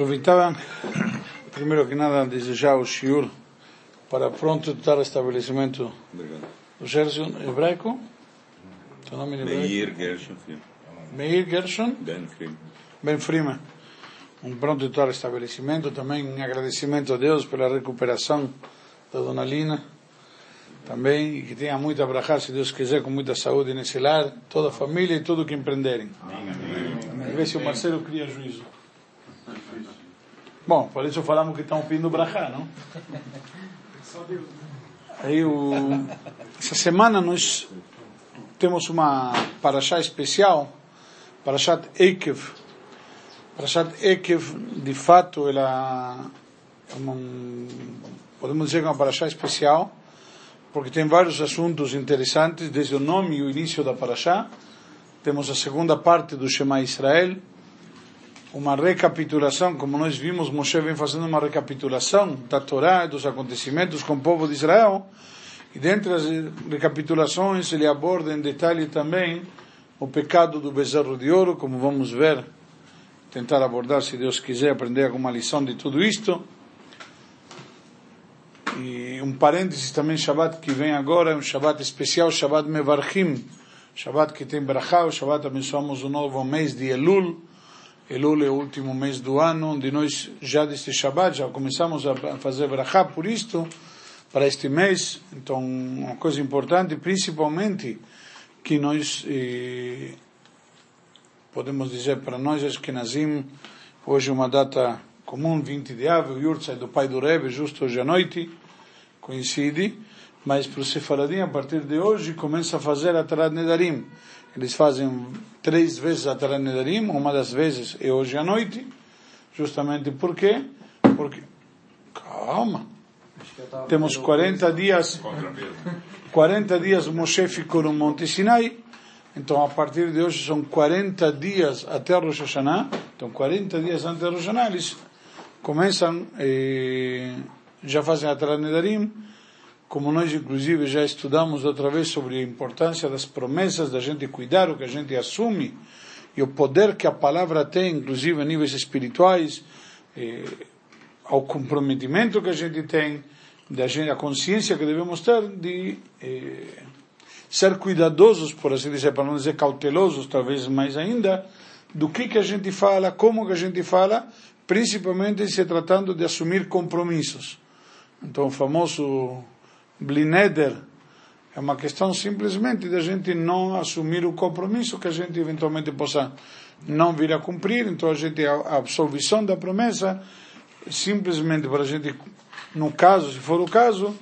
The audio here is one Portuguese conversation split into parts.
Aproveitava, primeiro que nada, desejar o Shiur para pronto o estabelecimento do Gerson hebraico. Teu nome é hebraico? Meir Gershon. Meir Gershon. Ben Freeman. Ben Freeman. Um pronto total estabelecimento. Também um agradecimento a Deus pela recuperação da Dona Lina. Também que tenha muita brachá, se Deus quiser, com muita saúde nesse lar, toda a família e tudo que empreenderem. Amém. Ver se o Marcelo cria juízo. Bom, por isso falamos que estão pedindo brachá, não? Aí, o... essa semana nós temos uma paraxá especial, Parashat Ekev. Parashat Ekev, de fato, ela é uma, podemos dizer que é uma paraxá especial, porque tem vários assuntos interessantes, desde o nome e o início da paraxá. Temos a segunda parte do Shema Israel, uma recapitulação, como nós vimos, Moshe vem fazendo uma recapitulação da Torá dos acontecimentos com o povo de Israel. E dentre as recapitulações ele aborda em detalhe também o pecado do bezerro de ouro, como vamos ver, tentar abordar, se Deus quiser, aprender alguma lição de tudo isto. E um parênteses também, Shabbat que vem agora, é um Shabbat especial, Shabbat Mevarchim, Shabbat que tem Brachá, o Shabbat abençoamos o novo mês de Elul, Elul é o último mês do ano, onde nós já deste Shabbat já começamos a fazer brachá por isto, para este mês. Então, uma coisa importante, principalmente, que nós eh, podemos dizer para nós, acho que Nazim, hoje é uma data comum, 20 de abril, o Yurtzai do pai do Rebbe, justo hoje à noite, coincide, mas para o Sefaradim, a partir de hoje, começa a fazer a Tarat Nedarim. Eles fazem três vezes a Tarat Nedarim, uma das vezes é hoje à noite, justamente por quê? Porque, calma, temos 40 dias, 40 dias Moshe ficou no Monte Sinai, então a partir de hoje são 40 dias até Rosh Hashanah, então 40 dias antes de Rosh Hashanah eles começam, eh, já fazem a Tarat Nedarim, como nós inclusive já estudamos outra vez sobre a importância das promessas, da gente cuidar o que a gente assume e o poder que a palavra tem, inclusive a níveis espirituais, eh, ao comprometimento que a gente tem, da gente, a consciência que devemos ter de eh, ser cuidadosos, por assim dizer, para não dizer cautelosos, talvez mais ainda, do que que a gente fala, como que a gente fala, principalmente se tratando de assumir compromissos. Então, o famoso Blineder é uma questão simplesmente da gente não assumir o compromisso que a gente eventualmente possa não vir a cumprir. Então a gente a absolvição da promessa simplesmente para a gente, no caso, se for o caso,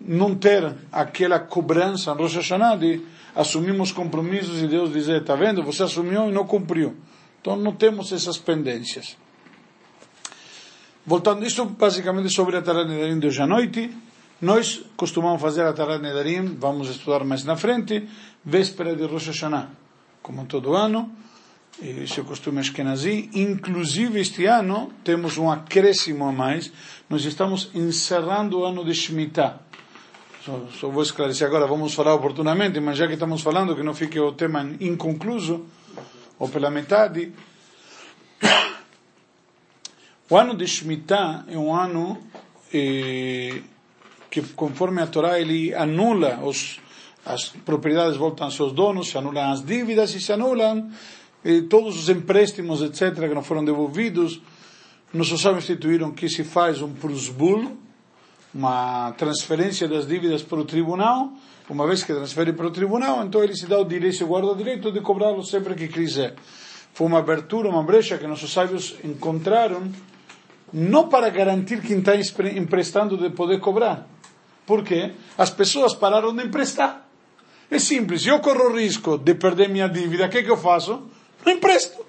não ter aquela cobrança no Rosh Hashanah de assumimos compromissos e Deus dizer, está vendo, você assumiu e não cumpriu. Então não temos essas pendências. Voltando, isto basicamente sobre a Tarat de hoje à noite. Nós costumamos fazer a Tarat Nedarim, vamos estudar mais na frente, véspera de Rosh Hashanah, como todo ano, esse é o costume Ashkenazi. Inclusive este ano temos um acréscimo a mais, nós estamos encerrando o ano de Shemitah. Só, só vou esclarecer agora, vamos falar oportunamente, mas já que estamos falando, que não fique o tema inconcluso, ou pela metade. O ano de Shemitah é um ano eh, que conforme a Torá ele anula os, as propriedades voltam aos seus donos, se anulam as dívidas e se anulam eh, todos os empréstimos, etc., que não foram devolvidos. Nossos sábios instituíram que se faz um prusbul, uma transferência das dívidas para o tribunal, uma vez que transfere para o tribunal, então ele se dá o direito, se guarda o direito de cobrá-lo sempre que quiser. Foi uma abertura, uma brecha que nossos sábios encontraram, não para garantir quem está emprestando de poder cobrar, porque as pessoas pararam de emprestar. É simples, eu corro o risco de perder minha dívida, o que, que eu faço? Não empresto.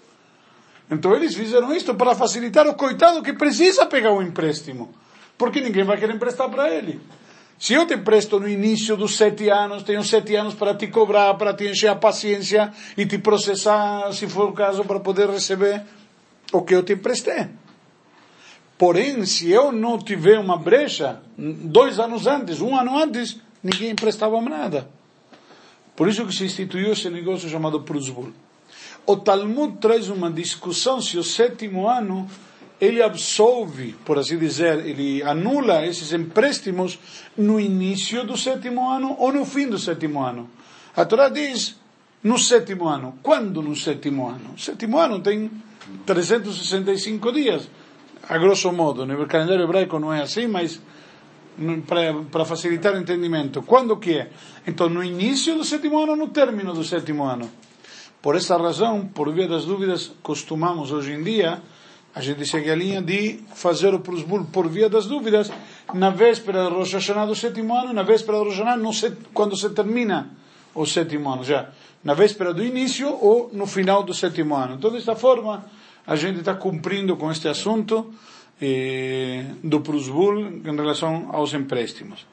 Então eles fizeram isto para facilitar o coitado que precisa pegar o empréstimo, porque ninguém vai querer emprestar para ele. Se eu te empresto no início dos sete anos, tenho sete anos para te cobrar, para te encher a paciência e te processar, se for o caso, para poder receber o que eu te emprestei. Porém, se eu não tiver uma brecha, dois anos antes, um ano antes, ninguém emprestava nada. Por isso que se instituiu esse negócio chamado Prusbul. O Talmud traz uma discussão se o sétimo ano ele absolve, por assim dizer, ele anula esses empréstimos no início do sétimo ano ou no fim do sétimo ano. A Torá diz no sétimo ano. Quando no sétimo ano? O sétimo ano tem 365 dias, a grosso modo. No calendário hebraico não é assim, mas para facilitar o entendimento. Quando que é? Então, no início do sétimo ano, no término do sétimo ano. Por essa razão, por via das dúvidas, costumamos hoje em dia a gente segue a linha de fazer o prosbul por via das dúvidas na véspera do Rosh Hashanah do sétimo ano, na véspera do Rosh Hashanah, quando se termina o sétimo ano, já na véspera do início ou no final do sétimo ano. Então, desta forma, a gente está cumprindo com este assunto eh, do prosbul em relação aos empréstimos.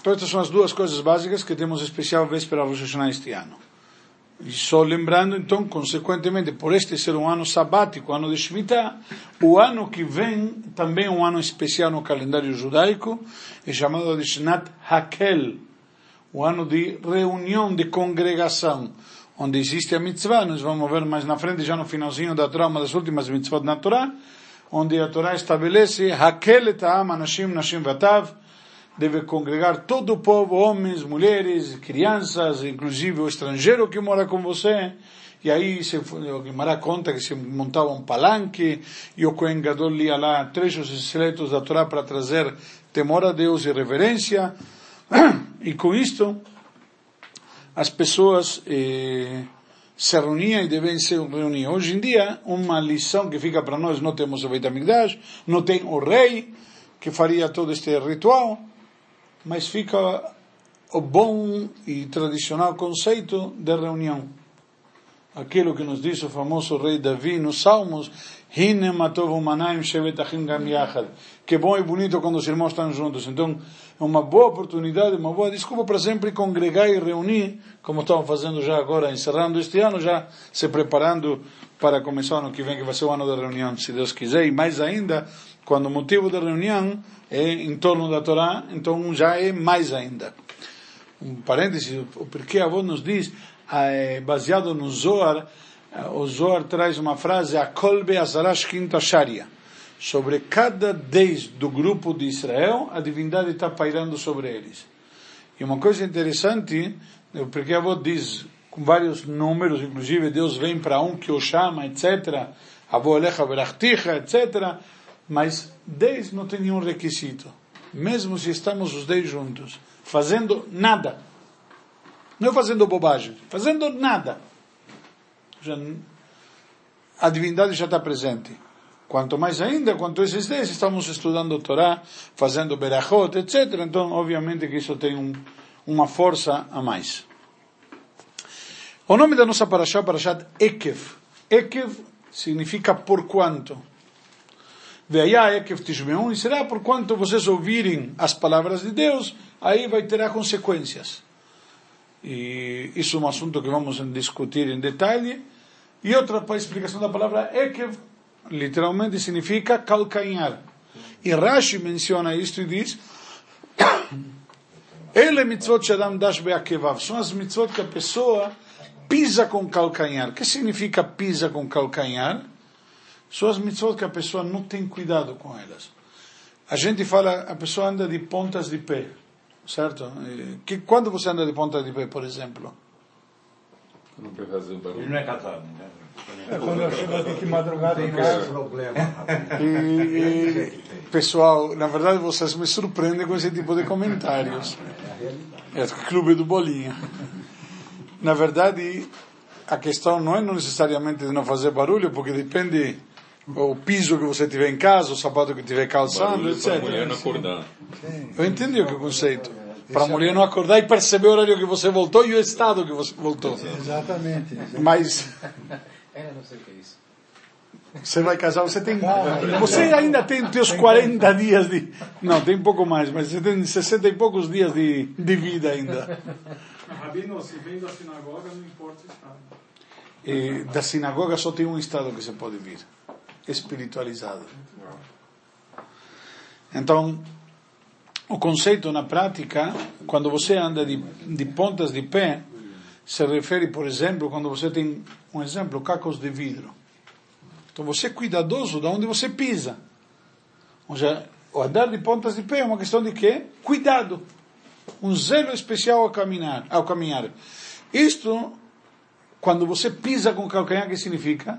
Então, estas são as duas coisas básicas que temos especial véspera Rosh Hashanah este ano. E só lembrando, então, consequentemente, por este ser um ano sabático, ano de Shemitah, o ano que vem também é um ano especial no calendário judaico, é chamado de Shnat Hakel, o ano de reunião, de congregação, onde existe a mitzvah, nós vamos ver mais na frente, já no finalzinho da Torá, uma das últimas mitzvot na Torá, onde a Torá estabelece Hakel et ha'am anashim nashim vatav, deve congregar todo o povo, homens, mulheres, crianças, inclusive o estrangeiro que mora com você. E aí se, o conta que se montava um palanque e o Kohen Gadol lia lá trechos seletos da Torá para trazer temor a Deus e reverência. E com isto, as pessoas eh, se reuniam e devem se reunir. Hoje em dia, uma lição que fica para nós, não temos o Beit HaMikdash, não tem o rei que faria todo este ritual, mas fica o bom e tradicional conceito de reunião. Aquilo que nos diz o famoso rei Davi nos Salmos, Hine matov manaim shevetachim gam yachad. Que bom e bonito quando os irmãos estão juntos. Então, é uma boa oportunidade, uma boa desculpa para sempre congregar e reunir, como estamos fazendo já agora, encerrando este ano, já se preparando para começar o ano que vem, que vai ser o ano da reunião, se Deus quiser, e mais ainda, quando o motivo da reunião é em torno da Torá, então já é mais ainda. Um parêntese, o porquê avô nos diz, é, baseado no Zohar, o Zohar traz uma frase, a kolbe azarash quinta sharia. Sobre cada dez do grupo de Israel, a divindade está pairando sobre eles. E uma coisa interessante, porque avô diz, com vários números, inclusive Deus vem para um que o chama, etc. Avô alecha berachticha, etc mas dez não tem nenhum requisito. Mesmo se estamos os dez juntos, fazendo nada. Não fazendo bobagem, fazendo nada. Já, a divindade já está presente. Quanto mais ainda, quanto esses dez estamos estudando Torá, fazendo berachot, etc. Então, obviamente que isso tem um, uma força a mais. O nome da nossa parashá, parashat Ekev. Ekev significa por quanto. Veia Ekev Tishmeun, e será por quanto vocês ouvirem as palavras de Deus, aí vai ter consequências. E isso é um assunto que vamos discutir em detalhe. E outra explicação da palavra Ekev, literalmente significa calcanhar. E Rashi menciona isto e diz: Ele mitzvot shadam dash beakevav. São as mitzvot que a pessoa pisa com calcanhar. O que significa pisa com calcanhar? São as mitzvot que a pessoa não tem cuidado com elas. A gente fala, a pessoa anda de pontas de pé, certo? Que, quando você anda de pontas de pé, por exemplo? Não fazer barulho. Ele não é casado, né? É quando eu chego aqui de madrugada em casa. problema. E, e, pessoal, na verdade vocês me surpreendem com esse tipo de comentários. É o clube do Bolinha. Na verdade, a questão não é necessariamente de não fazer barulho, porque depende o piso que você tiver em casa, o sapato que tiver calçando, etc. Para a mulher não acordar. Eu entendi o conceito. Para a mulher não acordar e perceber o horário que você voltou e o estado que você voltou. Exatamente. Mas. É, não sei o que é isso. Você vai casar, você tem. Você ainda tem os 40 dias de. Não, tem um pouco mais, mas você tem 60 e poucos dias de, de vida ainda. Rabino, se vem da sinagoga, não importa o estado. E da sinagoga só tem um estado que você pode vir espiritualizado. Então, o conceito na prática, quando você anda de, de pontas de pé, se refere, por exemplo, quando você tem, um exemplo, cacos de vidro. Então você é cuidadoso de onde você pisa. Ou seja, o andar de pontas de pé é uma questão de quê? Cuidado. Um zelo especial ao caminhar. Ao caminhar. Isto, quando você pisa com calcanhar, o que significa?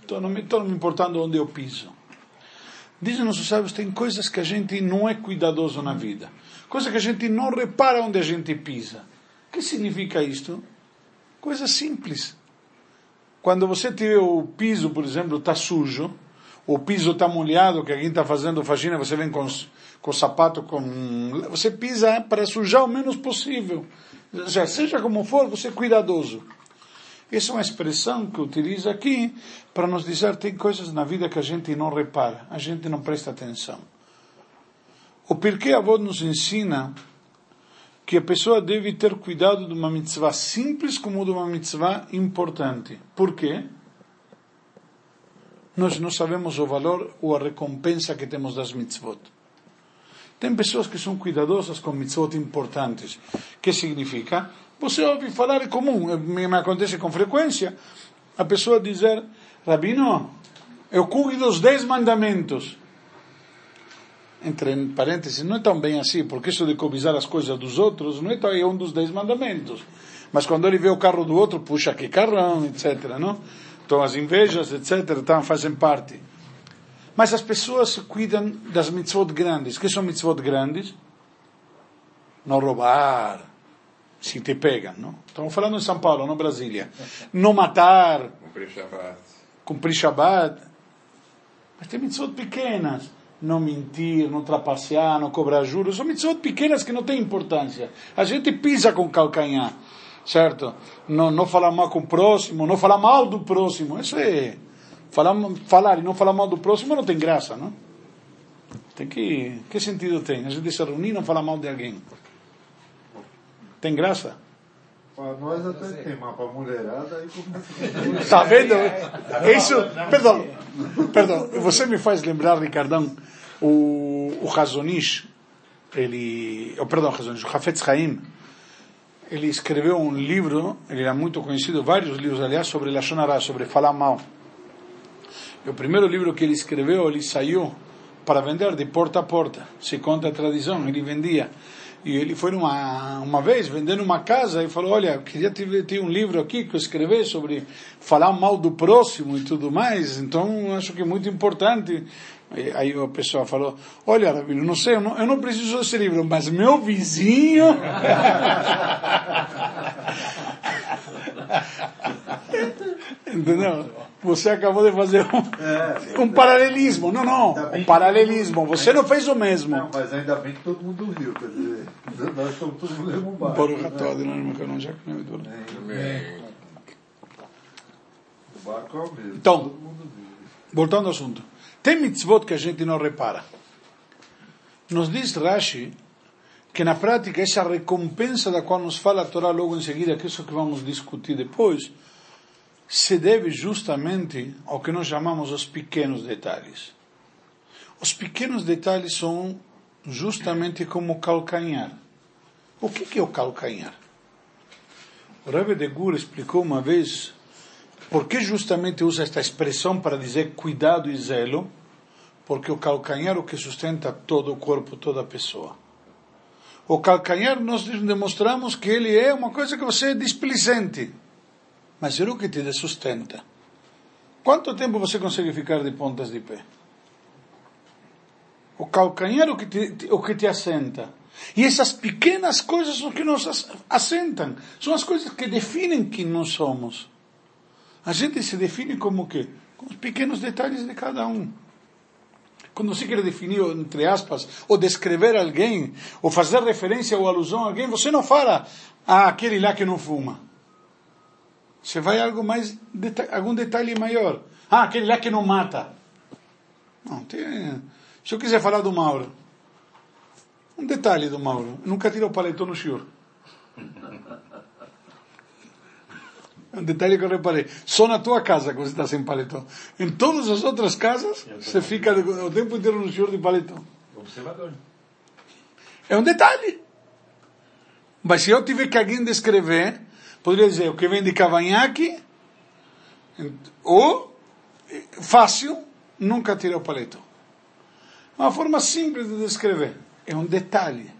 Estou não me, estou me importando onde eu piso. Dizem nossos sábios, tem coisas que a gente não é cuidadoso na vida. Coisas que a gente não repara onde a gente pisa. O que significa isto? Coisa simples. Quando você tiver o piso, por exemplo, está sujo, o piso está molhado, que alguém está fazendo faxina, você vem com, com o sapato, com... você pisa para sujar o menos possível. Seja, seja como for, você é cuidadoso. Essa é uma expressão que utiliza aqui para nos dizer tem coisas na vida que a gente não repara, a gente não presta atenção. O porquê avô nos ensina que a pessoa deve ter cuidado de uma mitzvah simples como de uma mitzvah importante. Por quê? Nós não sabemos o valor ou a recompensa que temos das mitzvot. Tem pessoas que são cuidadosas com mitzvot importantes. Que significa? Você ouve falar, é comum, me, me acontece com frequência, a pessoa dizer, Rabino, eu cuido dos dez mandamentos. Entre parênteses, não é tão bem assim, porque isso de cobiçar as coisas dos outros não é, tão, é um dos dez mandamentos. Mas quando ele vê o carro do outro, puxa que carrão, etc. Não? Então as invejas, etc., então, fazem parte. Mas as pessoas cuidam das mitzvot grandes. que são mitzvot grandes? Não roubar, se te pegam, não? Estamos falando em São Paulo, não Brasília. Não matar. Cumprir Shabbat. Cumprir Shabbat. Mas tem mitzvot pequenas. Não mentir, não trapacear, não cobrar juros. São mitzvot pequenas que não têm importância. A gente pisa com calcanhar, certo? Não, não falar mal com o próximo, não falar mal do próximo. Isso é... Falar, falar e não falar mal do próximo não tem graça, não? Tem que... Que sentido tem? A gente se reunir e não falar mal de alguém. Tem graça? Para nós até tem, mas para a mulherada aí começa. Está vendo? Isso, perdão, perdão, você me faz lembrar, Ricardão, o, o Razonish, ele, oh, perdão, Razonish, o Hafetz Haim, ele escreveu um livro, ele era muito conhecido, vários livros, aliás, sobre Lashon sobre falar mal. E o primeiro livro que ele escreveu, ele saiu para vender de porta a porta, se conta a tradição, ele vendia. E ele foi uma, uma vez vendendo uma casa e falou: Olha, eu queria ter, ter um livro aqui que eu escrever sobre falar mal do próximo e tudo mais, então acho que é muito importante. E aí a pessoa falou: Olha, Rabino, não sei, eu não, eu não preciso desse livro, mas meu vizinho. Entendeu? Você acabou de fazer um, é, um paralelismo. Não, não, um paralelismo. Você não fez o mesmo. Não, mas ainda bem que todo mundo riu. Quer dizer, nós estamos todos no mesmo barco. Baruch atah Adonai Jacob O barco é o mesmo. Então, voltando ao assunto. Tem mitzvot que a gente não repara. Nos diz Rashi que na prática essa recompensa da qual nos fala a Torá logo em seguida, que é isso que vamos discutir depois, se deve justamente ao que nós chamamos os pequenos detalhes. Os pequenos detalhes são justamente como calcanhar. O que é o calcanhar? O Rebbe de Gur explicou uma vez por que justamente usa esta expressão para dizer cuidado e zelo, porque o calcanhar é o que sustenta todo o corpo, toda a pessoa. O calcanhar nós demonstramos que ele é uma coisa que você é displicente mas é o que te sustenta. Quanto tempo você consegue ficar de pontas de pé? O calcanhar é o que te, o que te assenta. E essas pequenas coisas são que nos assentam. São as coisas que definem quem nós somos. A gente se define como o quê? Com os pequenos detalhes de cada um. Quando você quer definir, entre aspas, ou descrever alguém, ou fazer referência ou alusão a alguém, você não fala, ah, aquele lá que não fuma. Você vai algo mais, algum detalhe maior. Ah, aquele lá que não mata. Não, tem... Se eu quiser falar do Mauro, um detalhe do Mauro, nunca tira o paletó no senhor. Um detalhe que eu reparei. Só na tua casa que você está sem paletó. Em todas as outras casas, você fica o tempo inteiro no senhor de paletó. Observador. É um detalhe. Mas se eu tiver que alguém descrever, Poderia dizer o que vem de cavanhaque, ou fácil, nunca tira o paletó. Uma forma simples de descrever. É um detalhe.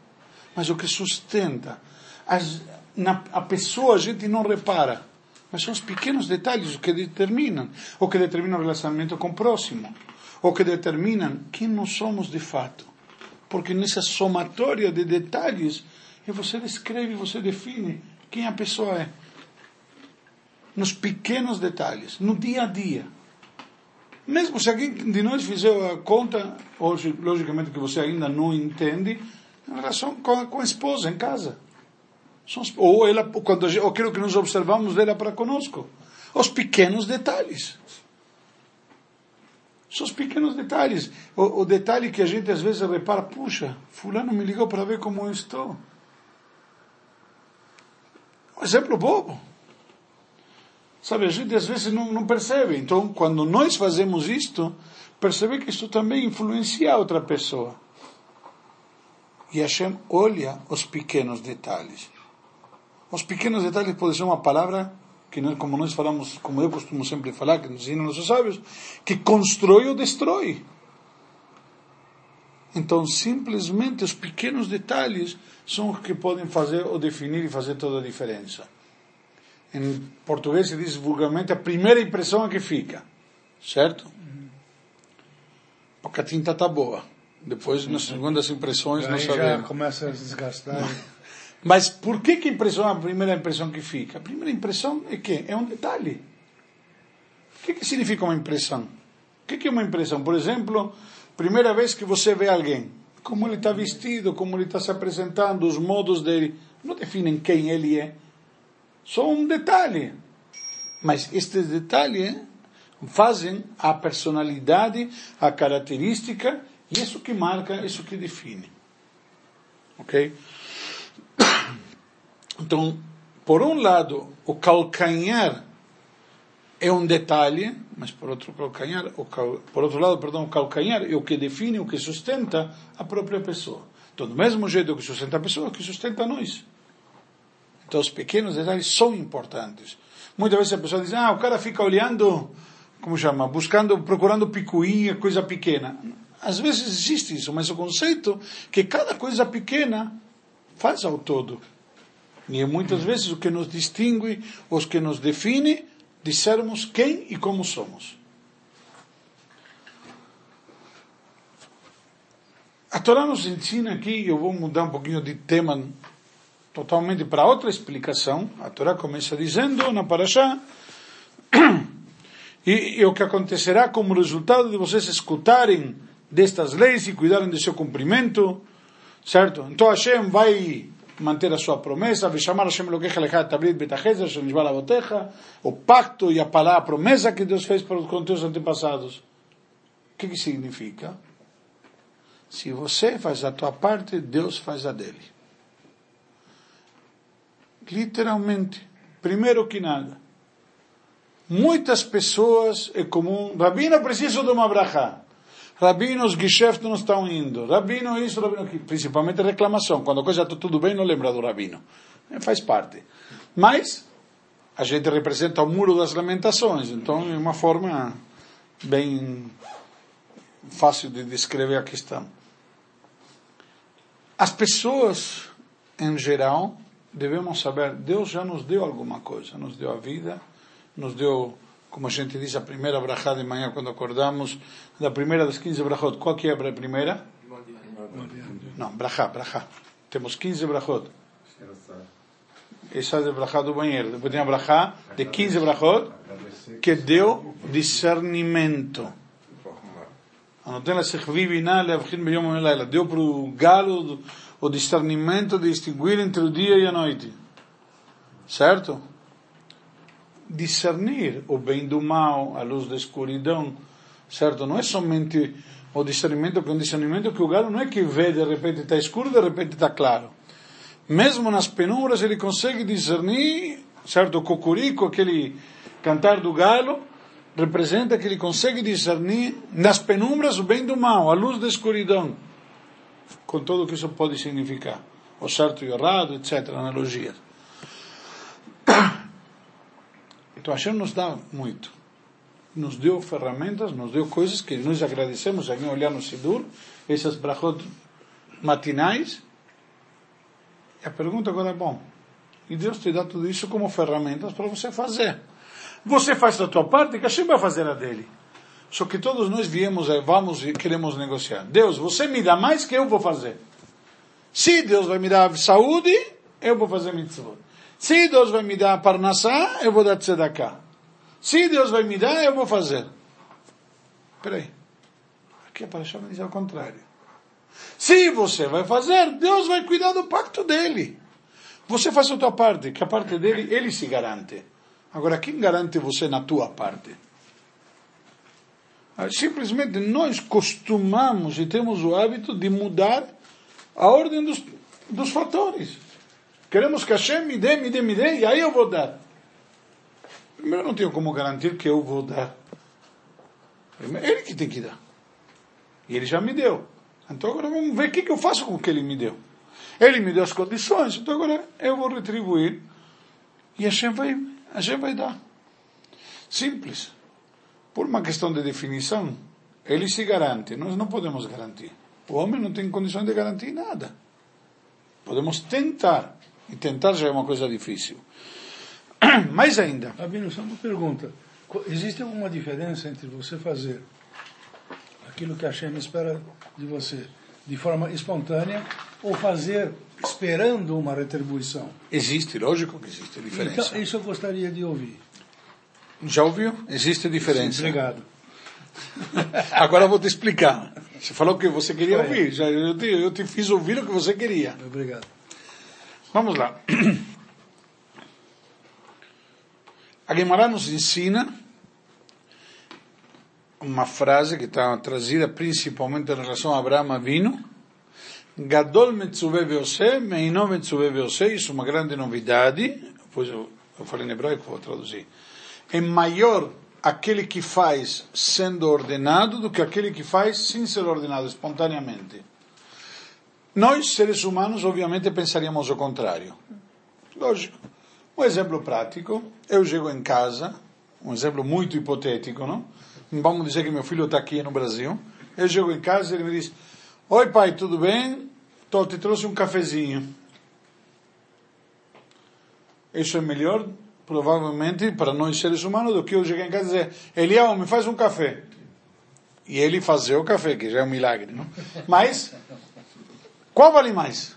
Mas o que sustenta. As, na, a pessoa a gente não repara. Mas são os pequenos detalhes que determinam. O que determinam o relacionamento com o próximo. O que determinam quem nós somos de fato. Porque nessa somatória de detalhes, você descreve, você define quem a pessoa é. Nos pequenos detalhes, no dia a dia. Mesmo se alguém de nós fizer a conta, hoje, logicamente que você ainda não entende, em relação com a, com a esposa em casa. Ou ela, quando, aquilo que nós observamos dela para conosco. Os pequenos detalhes. São os pequenos detalhes. O, o, detalhe que a gente às vezes repara, puxa, fulano me ligou para ver como eu estou. Um exemplo bobo. Sabe, a gente às vezes não, não percebe. Então, quando nós fazemos isto, percebe que isto também influencia a outra pessoa. E Hashem olha os pequenos detalhes. Os pequenos detalhes pode ser uma palavra que, como nós falamos, como eu costumo sempre falar, que nos ensinam nossos sábios, que constrói ou destrói. Então, simplesmente os pequenos detalhes são os que podem fazer ou definir e fazer toda a diferença. Em português se diz vulgarmente a primeira impressão é que fica, certo? Porque a tinta está boa. Depois, nas segundas impressões, não sabemos. já começa a desgastar. Mas por que, que a impressão é a primeira impressão que fica? A primeira impressão é que é um detalhe. O que, que significa uma impressão? O que, que é uma impressão? Por exemplo, primeira vez que você vê alguém, como ele está vestido, como ele está se apresentando, os modos dele, não definem quem ele é. Só um detalhe. Mas estes detalhes fazem a personalidade, a característica, e isso que marca, isso que define. Ok? Então, por um lado, o calcanhar é um detalhe, mas por outro calcanhar, o cal, por outro lado, perdão, o calcanhar é o que define, o que sustenta a própria pessoa. Então, do mesmo jeito que sustenta a pessoa, que sustenta nós. Então, os pequenos detalhes são importantes. Muitas vezes a pessoa diz, ah, o cara fica olhando, como chama, buscando, procurando picuinha, coisa pequena. Às vezes existe isso, mas o conceito que cada coisa pequena faz ao todo. E é muitas vezes o que nos distingue, os que nos define, de sermos quem e como somos. A Torá nos ensina aqui, eu vou mudar um pouquinho de tema totalmente para outra explicação. A Torá começa dizendo na Parashá, e, e o que acontecerá como resultado de vocês escutarem destas leis e cuidarem de seu cumprimento, certo? Então Hashem vai manter a sua promessa, chamar Hashem Avotecha, o pacto e a palavra, a promessa que Deus fez para os, teus antepassados. O que, que significa? Se você faz a tua parte, Deus faz a dele. Literalmente. Primeiro que nada. Muitas pessoas é comum, Rabino, preciso de uma brachá. Rabinos, Geschäft não estão indo. Rabino isso, Rabino aquilo. Principalmente reclamação. Quando a coisa está tudo bem, não lembra do Rabino. É, faz parte. Mas, a gente representa o muro das lamentações. Então, é uma forma bem fácil de descrever a questão. As pessoas, em geral, devemos saber, Deus já nos deu alguma coisa. Nos deu a vida, nos deu como a gente diz, a primeira brachá de manhã quando acordamos, da primeira das 15 brachot. Qual que é a primeira? Não, brachá, brachá. Temos 15 brachot. Essa é a brachá do banheiro. Depois tem a brachá de 15 brachot, que deu discernimento. Anotei la sechvi biná leavchin beyom Deu para o galo o discernimento de distinguir entre o dia e a noite. Certo? discernir o bem do mal, a luz da escuridão, certo? Não é somente o discernimento, que é um discernimento que o galo não é que vê, de repente está escuro, de repente está claro. Mesmo nas penumbras ele consegue discernir, certo? O cocurico, aquele cantar do galo, representa que ele consegue discernir nas penumbras o bem do mal, a luz da escuridão, com tudo o que isso pode significar, o certo e o errado, etc., analogias. Então Hashem nos dá muito. nos deu ferramentas, nos deu coisas que nós agradecemos, alguém olhar no Sidur, essas brachot matinais. E a pergunta agora é, bom, e Deus te dá tudo isso como ferramentas para você fazer. Você faz a tua parte, que Hashem vai fazer a dele. Só que todos nós viemos, eh, vamos e queremos negociar. Deus, você me dá mais que eu vou fazer. Se Deus vai me dar saúde, eu vou fazer mitzvot. Se Deus vai me dar parnassá, eu vou dar tzedakah. Se Deus vai me dar, eu vou fazer. Peraí. Aqui a Parashá vai dizer ao contrário. Se você vai fazer, Deus vai cuidar do pacto dele. Você faz a tua parte, que a parte dele, ele se garante. Agora, quem garante você na tua parte? Ah, simplesmente nós costumamos e temos o hábito de mudar a ordem dos, dos fatores. Queremos que Hashem me dê, me dê, me dê, e aí eu vou dar. Primeiro, eu não tenho como garantir que eu vou dar. Ele que tem que dar. E ele já me deu. Então agora vamos ver o que, que eu faço com o que ele me deu. Ele me deu as condições, então agora eu vou retribuir. E a Hashem vai, a Hashem vai dar. Simples. Por uma questão de definição, ele se garante, nós não podemos garantir. O homem não tem condições de garantir nada. Podemos tentar, e tentar já é uma coisa difícil. Mais ainda. Abino, só uma pergunta. Existe alguma diferença entre você fazer aquilo que a Hashem espera de você de forma espontânea ou fazer esperando uma retribuição? Existe, lógico que existe diferença. Então, isso eu gostaria de ouvir. Já ouviu? Existe diferença. Sim, obrigado. Agora eu vou te explicar. Você falou que você queria ouvir. Já, eu, te, eu te fiz ouvir o que você queria. Obrigado. Vamos lá. A Gemara nos ensina uma frase que está trazida principalmente em relação a Abraão Avino. Gadol metzuve veose, meino metzuve veose. Isso é uma grande novidade. Depois eu, eu falei em hebraico, vou traduzir. É maior aquele que faz sendo ordenado do que aquele que faz sem ser ordenado, espontaneamente. Nós, seres humanos, obviamente pensaríamos o contrário. Lógico. Um exemplo prático, eu chego em casa, um exemplo muito hipotético, não? Vamos dizer que meu filho está aqui no Brasil. Eu chego em casa e ele me diz: Oi pai, tudo bem? Tô, te trouxe um cafezinho. Isso é melhor, provavelmente, para nós seres humanos, do que eu chegar em casa e dizer: Eliel, me faz um café. E ele fazer o café, que já é um milagre, não? Mas, qual vale mais?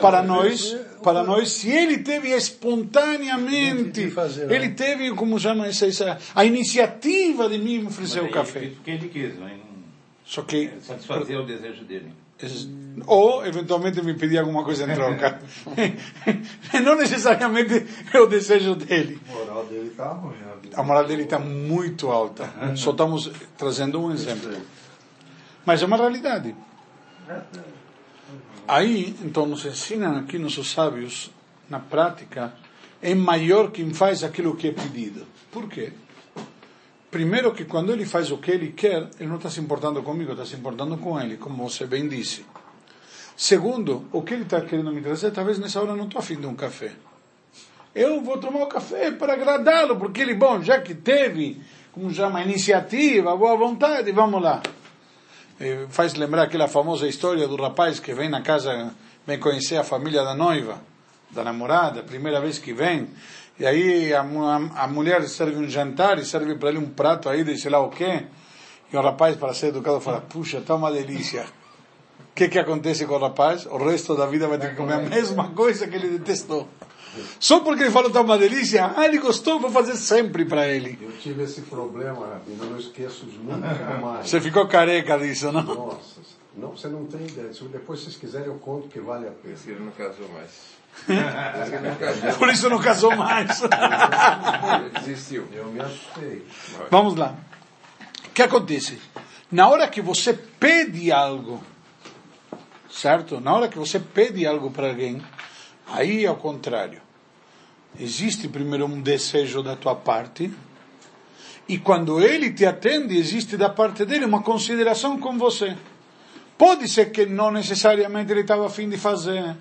para nós, para nós, se ele teve espontaneamente, ele teve, como chama essa, essa a iniciativa de me oferecer o café. Porque ele quis, não Só que satisfazer o desejo dele. Ou eventualmente me pedir alguma coisa em troca. Não necessariamente é o desejo dele. A moral dele está ruim. A moral dele está muito alta. Só estamos trazendo um exemplo. Mas é uma realidade. Aí, então, nos ensinam aqui nossos sábios, na prática, é maior quem faz aquilo que é pedido. Por quê? Primeiro que quando ele faz o que ele quer, ele não está se importando comigo, está se importando com ele, como você bem disse. Segundo, o que ele está querendo me trazer, talvez nessa hora eu não estou afim de um café. Eu vou tomar o café para agradá-lo, porque ele, bom, já que teve, como chama, iniciativa, boa vontade, vamos lá. Eh, faz lembrar aquela famosa história do rapaz que vem na casa, vem conhecer a família da noiva, da namorada, primeira vez que vem, e aí a, a, a mulher serve um jantar e serve para ele um prato aí de sei lá o quê, e o rapaz, para ser educado, fala, puxa, está uma delícia. O que que acontece com o rapaz? O resto da vida vai ter que comer a mesma coisa que ele detestou. Só porque ele falou está uma delícia, ah, ele gostou, vou fazer sempre para ele. Eu tive esse problema, Rabino, não esqueço nunca mais. Você ficou careca disso, não? Nossa, não, você não tem ideia. Se depois vocês quiserem, eu conto que vale a pena. Ele não casou mais. Por isso não casou mais. Desistiu. Eu me assustei. Vamos lá. O que acontece? Na hora que você pede algo, certo? Na hora que você pede algo para alguém, aí é o contrário. Existe primeiro um desejo da tua parte, e quando ele te atende, existe da parte dele uma consideração com você. Pode ser que não necessariamente ele estava a fim de fazer,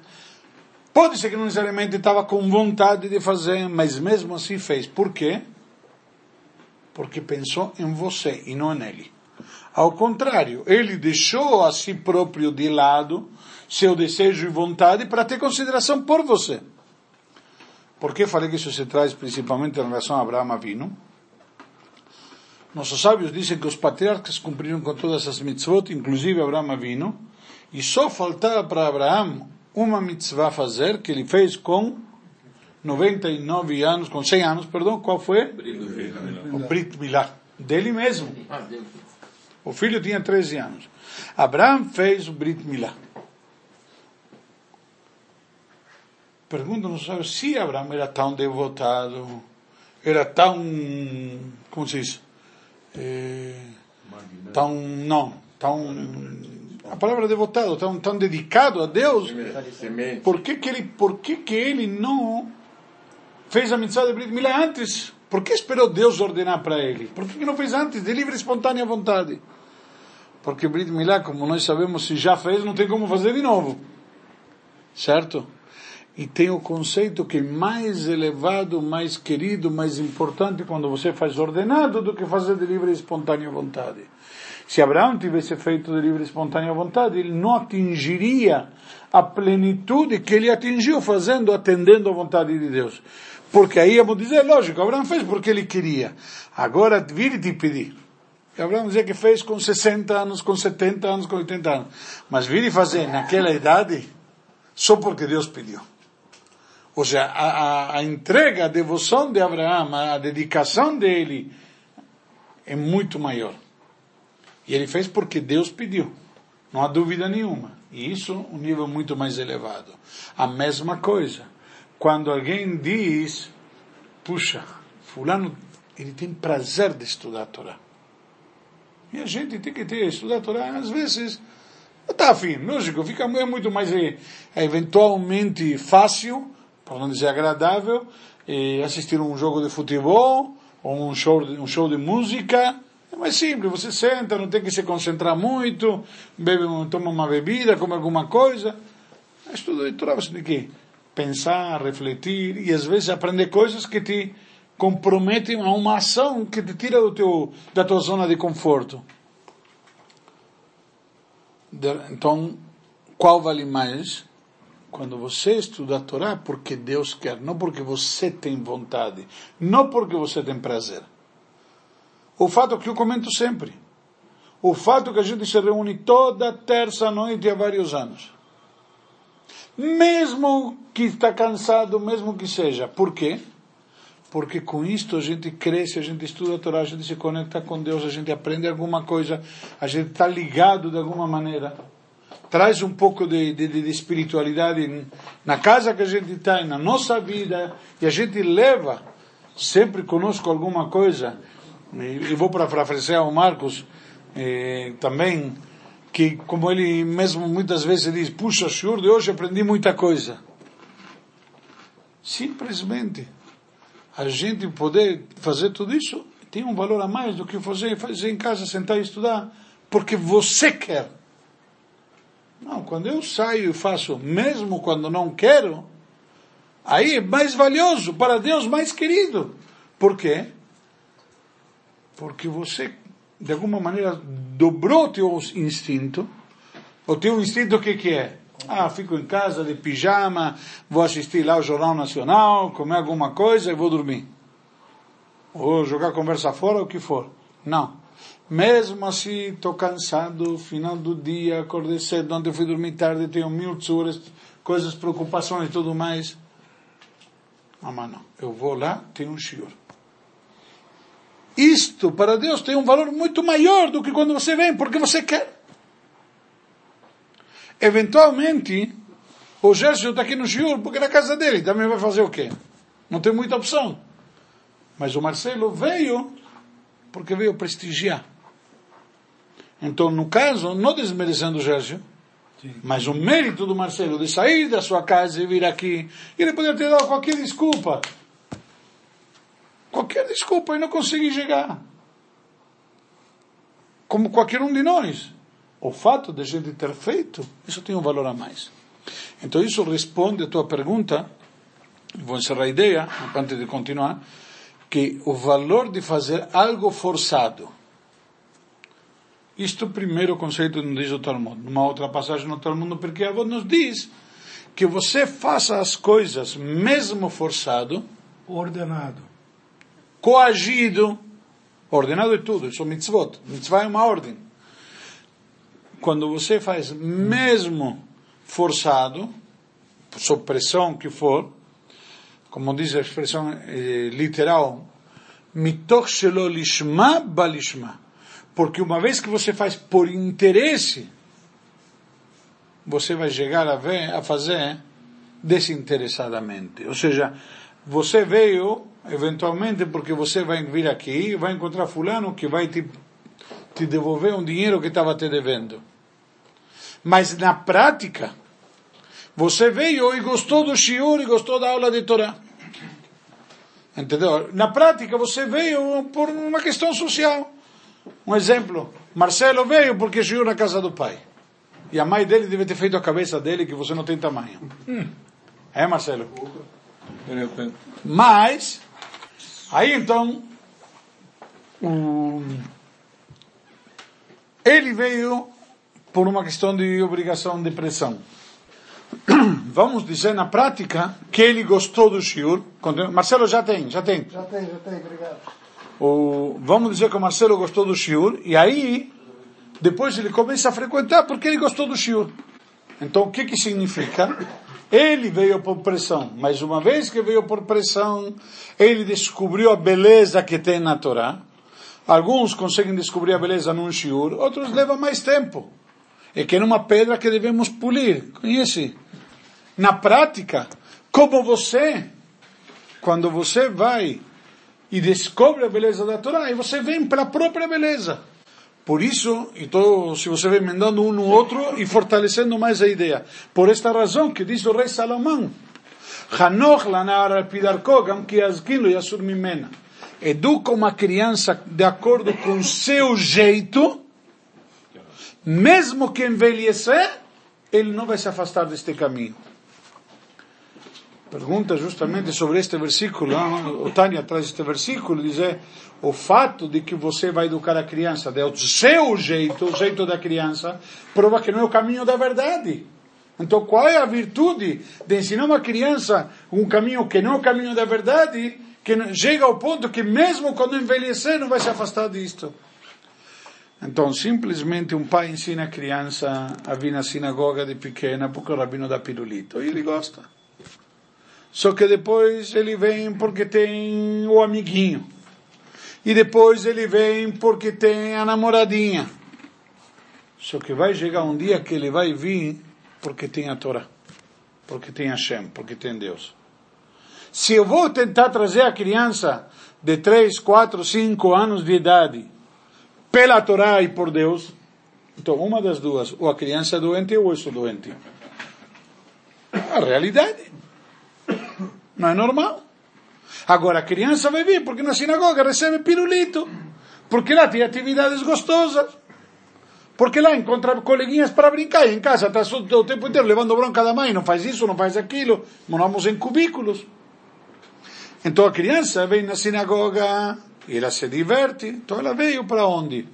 Pode ser que não necessariamente estava com vontade de fazer, mas mesmo assim fez. Por quê? Porque pensou em você e não nele. Ao contrário, ele deixou a si próprio de lado seu desejo e vontade para ter consideração por você. Por que falei que isso se traz principalmente em relação a Abraão Avino? Nossos sábios dizem que os patriarcas cumpriram com todas as mitzvot, inclusive Abraão Avino, e só faltava para Abraão uma mitzvah fazer, que ele fez com 99 anos, com 100 anos, perdão, qual foi? O Brit Milá, dele mesmo. O filho tinha 13 anos. Abraão fez o Brit Milá. Pergunta-nos se Abraão era tão devotado, era tão, como se diz, é, tão, não, tão, a palavra devotado, tão, tão dedicado a Deus, por que que ele, por que que ele não fez a mitzvah de Brit Milá antes? Por que esperou Deus ordenar para ele? Por que não fez antes, de livre e espontânea vontade? Porque Brit Milá, como nós sabemos, se já fez, não tem como fazer de novo. Certo? E tem o conceito que é mais elevado, mais querido, mais importante quando você faz ordenado do que fazer de livre e espontânea vontade. Se Abraão tivesse feito de livre e espontânea vontade, ele não atingiria a plenitude que ele atingiu fazendo, atendendo à vontade de Deus. Porque aí vamos dizer, lógico, Abraão fez porque ele queria. Agora, vir e te pedir. Abraão dizia que fez com 60 anos, com 70 anos, com 80 anos. Mas vir e fazer naquela idade, só porque Deus pediu. Ou seja, a, a, a entrega, a devoção de Abraão, a dedicação dele é muito maior. E ele fez porque Deus pediu. Não há dúvida nenhuma. E isso um nível muito mais elevado. A mesma coisa. Quando alguém diz, puxa, fulano, ele tem prazer de estudar a Torá. E a gente tem que ter, estudar a Torá, às vezes, não está afim, lógico, fica é muito mais é, eventualmente fácil para não dizer agradável, assistir um jogo de futebol ou um show, um show de música. É simples, você senta, não tem que se concentrar muito, bebe, toma uma bebida, come alguma coisa. Estudo de Torá você tem que pensar, refletir e às vezes aprender coisas que te comprometem a uma ação que te tira do teu, da tua zona de conforto. Então, qual vale mais? Quando você estuda a Torá, porque Deus quer, não porque você tem vontade, não porque você tem prazer. O fato que eu comento sempre, o fato que a gente se reúne toda terça-noite há vários anos, mesmo que está cansado, mesmo que seja, por quê? Porque com isto a gente cresce, a gente estuda a Torá, a gente se conecta com Deus, a gente aprende alguma coisa, a gente está ligado de alguma maneira traz um pouco de, de, de espiritualidade na casa que a gente está, na nossa vida, e a gente leva sempre conosco alguma coisa. E vou para parafrasear o Marcos eh, também, que como ele mesmo muitas vezes diz, puxa, senhor, de hoje aprendi muita coisa. Simplesmente a gente poder fazer tudo isso tem um valor a mais do que fazer, fazer em casa, sentar e estudar, porque você quer. Não, quando eu saio e faço, mesmo quando não quero, aí é mais valioso, para Deus mais querido. Por quê? Porque você, de alguma maneira, dobrou teu instinto. O teu instinto o que, que é? Ah, fico em casa de pijama, vou assistir lá o Jornal Nacional, comer alguma coisa e vou dormir. Ou jogar conversa fora, o que for. Não. Mesmo assim, estou cansado, final do dia, acordei cedo, ontem fui dormir tarde, tenho mil tsuras, coisas, preocupações e tudo mais. Ah, mas não, eu vou lá, tenho um shiur. Isto, para Deus, tem um valor muito maior do que quando você vem, porque você quer. Eventualmente, o Gerson está aqui no shiur, porque na casa dele também vai fazer o quê? Não tem muita opção. Mas o Marcelo veio porque veio prestigiar. Então, no caso, não desmerecendo o Gérgio, mas o mérito do Marcelo de sair da sua casa e vir aqui, ele poderia ter dado qualquer desculpa. Qualquer desculpa e não conseguir chegar. Como qualquer um de nós. O fato de a gente ter feito, isso tem um valor a mais. Então isso responde a tua pergunta, vou encerrar a ideia, antes de continuar, que o valor de fazer algo forçado, isto primeiro conceito não diz o Talmud. Numa outra passagem no Talmud, porque a avó nos diz que você faça as coisas mesmo forçado, Ordenado. Coagido, ordenado é tudo, isso é mitzvot. Mitzvah é uma ordem. Quando você faz mesmo forçado, sob pressão que for, como diz a expressão eh, literal, mitoch lishma balishma. Porque uma vez que você faz por interesse, você vai chegar a, ver, a fazer desinteressadamente. Ou seja, você veio eventualmente porque você vai vir aqui e vai encontrar fulano que vai te, te devolver um dinheiro que estava te devendo. Mas na prática, você veio e gostou do shiur e gostou da aula de Torá. Entendeu? Na prática, você veio por uma questão social. Um exemplo, Marcelo veio porque shiur na casa do pai. E a mãe dele deve ter feito a cabeça dele que você não tem tamanho. É, Marcelo? Mas, aí então, o, ele veio por uma questão de obrigação de pressão. Vamos dizer na prática que ele gostou do shiur. Marcelo já tem, já tem. Já tem, já tem, obrigado. O, vamos dizer que o Marcelo gostou do shiur e aí depois ele começa a frequentar porque ele gostou do shiur. Então o que que significa? Ele veio por pressão, mas uma vez que veio por pressão, ele descobriu a beleza que tem na Torá. Alguns conseguem descobrir a beleza num shiur, outros levam mais tempo. É que é uma pedra que devemos polir. Conhece? Na prática, como você, quando você vai e descobre a beleza da Torá, e você vem pela própria beleza. Por isso, então, se você vem emendando um no outro e fortalecendo mais a ideia. Por esta razão que diz o rei Salomão, Hanoch lanar pidarko gam yasur mimena. Educa uma criança de acordo com seu jeito, mesmo que envelhecer, ele não vai se afastar deste caminho. Pergunta justamente sobre este versículo, o Tânia traz este versículo, diz é, o fato de que você vai educar a criança do seu jeito, o jeito da criança, prova que não é o caminho da verdade. Então, qual é a virtude de ensinar uma criança um caminho que não é o caminho da verdade, que chega ao ponto que mesmo quando envelhecer não vai se afastar disto? Então, simplesmente um pai ensina a criança a vir na sinagoga de pequena porque o rabino dá pirulito. E ele gosta. Só que depois ele vem porque tem o amiguinho. E depois ele vem porque tem a namoradinha. Só que vai chegar um dia que ele vai vir porque tem a Torá. Porque tem Hashem, porque tem Deus. Se eu vou tentar trazer a criança de 3, 4, 5 anos de idade pela Torá e por Deus, então uma das duas, ou a criança é doente ou eu sou doente. A realidade. Não é normal. Agora a criança vai vir porque na sinagoga recebe pirulito, porque lá tem atividades gostosas, porque lá encontra coleguinhas para brincar e em casa está o tempo inteiro levando bronca da mãe, não faz isso, não faz aquilo, moramos em cubículos. Então a criança vem na sinagoga e ela se diverte, então ela veio para onde?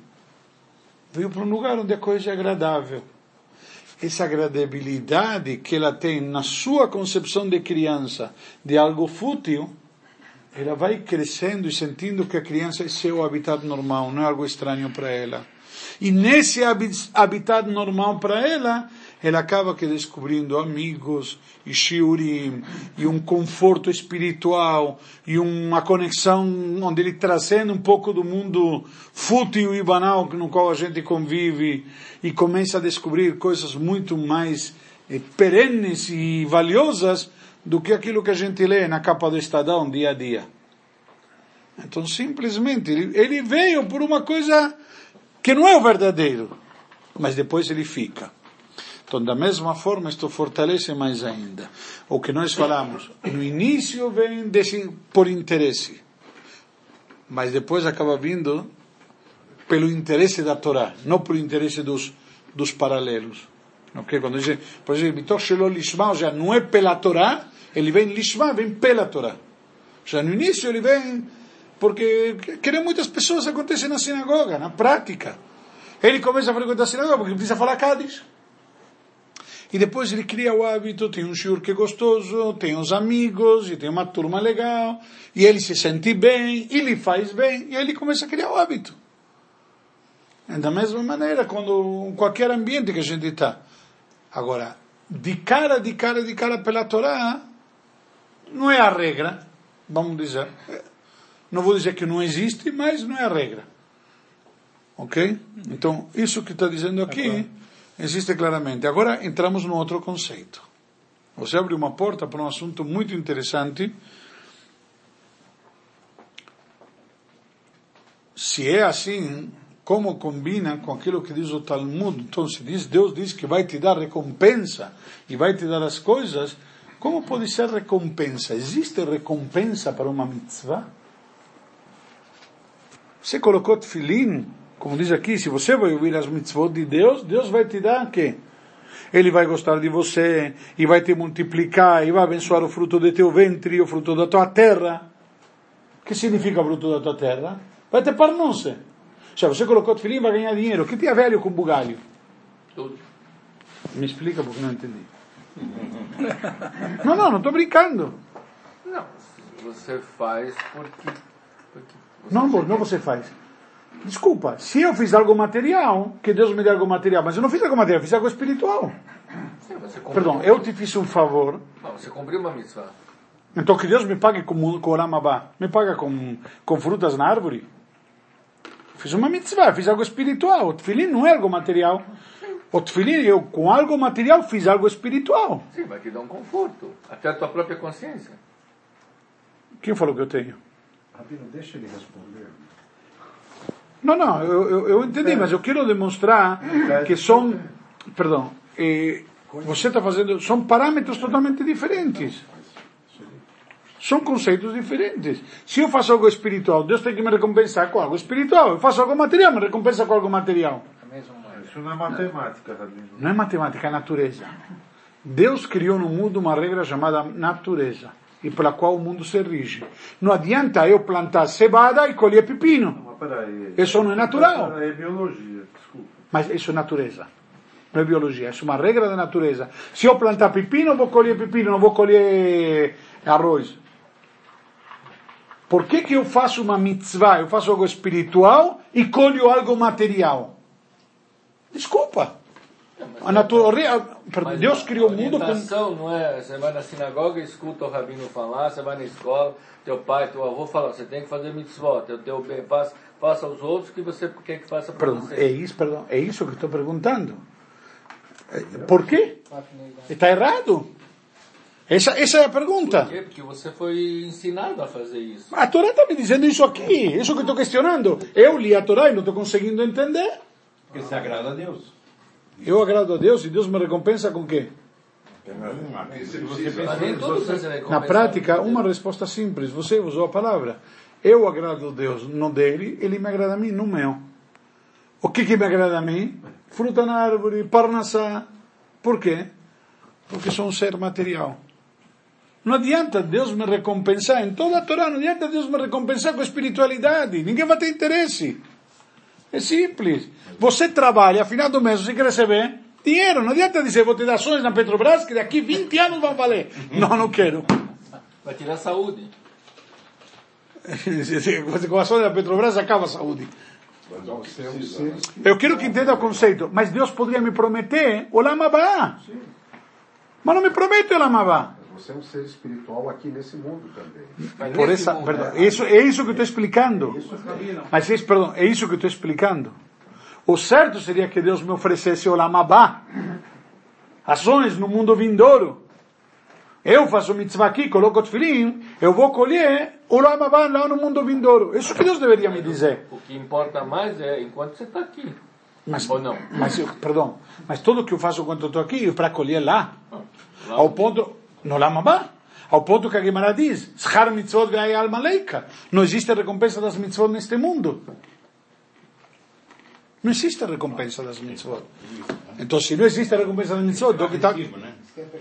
Veio para um lugar onde a coisa é agradável essa agradabilidade que ela tem na sua concepção de criança de algo fútil, ela vai crescendo e sentindo que a criança é seu habitat normal, não é algo estranho para ela. E nesse habitat normal para ela, ela acaba que descobrindo amigos e shiurim e um conforto espiritual e uma conexão onde ele trazendo um pouco do mundo fútil e banal no qual a gente convive e começa a descobrir coisas muito mais eh, perenes e valiosas do que aquilo que a gente lê na capa do Estadão dia a dia. Então simplesmente ele, ele veio por uma coisa que não é o verdadeiro, mas depois ele fica. Então, da mesma forma, isto fortalece mais ainda. O que nós falamos, no início vem desse, por interesse, mas depois acaba vindo pelo interesse da Torá, não por interesse dos, dos paralelos. Ok? Quando diz, por exemplo, Mitoch Shelo Lishma, ou seja, não é pela Torá, ele vem Lishma, vem pela Torá. Ou seja, no início ele vem porque querem muitas pessoas, acontece na sinagoga, na prática. Ele começa a frequentar a sinagoga porque precisa falar Cádiz. E depois ele cria o hábito, tem um shiur que é gostoso, tem os amigos, e tem uma turma legal, e ele se sente bem, ele faz bem, e aí ele começa a criar o hábito. É da mesma maneira, quando qualquer ambiente que a gente está. Agora, de cara, de cara, de cara pela Torá, não é a regra, vamos dizer. Não vou dizer que não existe, mas não é a regra. Ok? Então, isso que está dizendo aqui existe claramente. Agora entramos no outro conceito. Você abre uma porta para um assunto muito interessante. Se é assim, como combina com aquilo que diz o Talmud? Então, se diz, Deus diz que vai te dar recompensa e vai te dar as coisas, como pode ser recompensa? Existe recompensa para uma mitzvah? Você colocou tefilim, como diz aqui, se você vai ouvir as mitzvot de Deus, Deus vai te dar o quê? Ele vai gostar de você, e vai te multiplicar, e vai abençoar o fruto do teu ventre, o fruto da tua terra. O que significa o fruto da tua terra? Vai ter parnonce. Cioè, você colocou tefilim, vai ganhar dinheiro. O que tem a velho com bugalho? Tudo. Me explica porque não entendi. não, não, não estou brincando. Não, você faz porque. porque você Não, amor, não você faz. Desculpa, se eu fiz algo material, que Deus me dê algo material, mas eu não fiz algo material, eu fiz algo espiritual. Sim, você cumpriu, Perdão, eu te fiz um favor, Não, você cumpriu uma mitzvah. então que Deus me pague com, com Olamabá, me paga com, com frutas na árvore. Fiz uma mitzvah, fiz algo espiritual. O tefilim não é algo material. O tefilim, eu com algo material fiz algo espiritual. Sim, vai te dar um conforto. Até a tua própria consciência. Quem falou que eu tenho? Rabino, deixa ele responder. Não, não, eu, eu, eu entendi, mas eu quero demonstrar que são, perdão, eh, você está fazendo, são parâmetros totalmente diferentes. São conceitos diferentes. Se eu faço algo espiritual, Deus tem que me recompensar com algo espiritual. Eu faço algo material, me recompensa com algo material. Isso não é matemática, Rabino. Não é matemática, é natureza. Deus criou no mundo uma regra chamada natureza, e pela qual o mundo se rige. Não adianta eu plantar cevada e colher pepino. Peraí. Isso não é natural. É biologia, desculpa. Mas isso é natureza. Não é biologia, isso é uma regra da natureza. Se eu plantar pepino, vou colher pepino, não vou colher arroz. Por que, que eu faço uma mitzvah? Eu faço algo espiritual e colho algo material. Desculpa. A natureza, Deus a criou o mundo com. não é, você vai na sinagoga, escuta o rabino falar, você vai na escola, teu pai, teu avô fala, você tem que fazer mitzvot, teu, teu bem, faça, faça aos outros que você quer que faça para você. é isso, perdão, é isso que estou perguntando. É, Por quê? Está errado. Essa, essa é a pergunta. Por quê? Porque você foi ensinado a fazer isso. A Torá está me dizendo isso aqui, isso que eu estou questionando. Eu li a Torá e não estou conseguindo entender. Porque se agrada a Deus. Eu agrado a Deus e Deus me recompensa com quê? Você você Na prática, uma resposta simples. Você usou a palavra. Eu agrado a Deus no dele, ele me agrada a mim no meu. O que, que me agrada a mim? Fruta na árvore, parnassá. Por quê? Porque sou um ser material. Não adianta Deus me recompensar, em toda a Torá, não adianta Deus me recompensar com espiritualidade. Ninguém vai ter interesse. É simples. Você trabalha, final do mês você quer receber dinheiro. Não adianta dizer, vou te dar ações na Petrobras que daqui 20 anos vão valer. Não, não quero. Vai tirar saúde. Com ações da Petrobras acaba a saúde. Mas você é ser Eu quero que entenda o conceito. Mas Deus poderia me prometer o Lamabá. Mas não me promete o Lamabá. Mas você é um ser espiritual aqui nesse mundo também. Por essa, mundo, perdão, né? isso, é isso que eu estou explicando. Mas é, perdão, é isso que eu estou explicando. O certo seria que Deus me oferecesse o Lamabá, ações no mundo vindouro. Eu faço mitzvah aqui, coloco tefilim, eu vou colher o Lamabá lá no mundo vindouro. Isso que Deus deveria me dizer. O que importa mais é enquanto você está aqui. Mas, Ou não? mas eu- perdão, mas tudo que eu faço enquanto eu estou aqui é para colher lá. Lá Ao ponto, no Lamabá, ao ponto que a Gemara diz, Schar mitzvot alma leika. Não existe recompensa das mitzvot neste mundo. Não existe recompensa das mitzvot. Então, se não existe a recompensa das mitzvot, então que tá...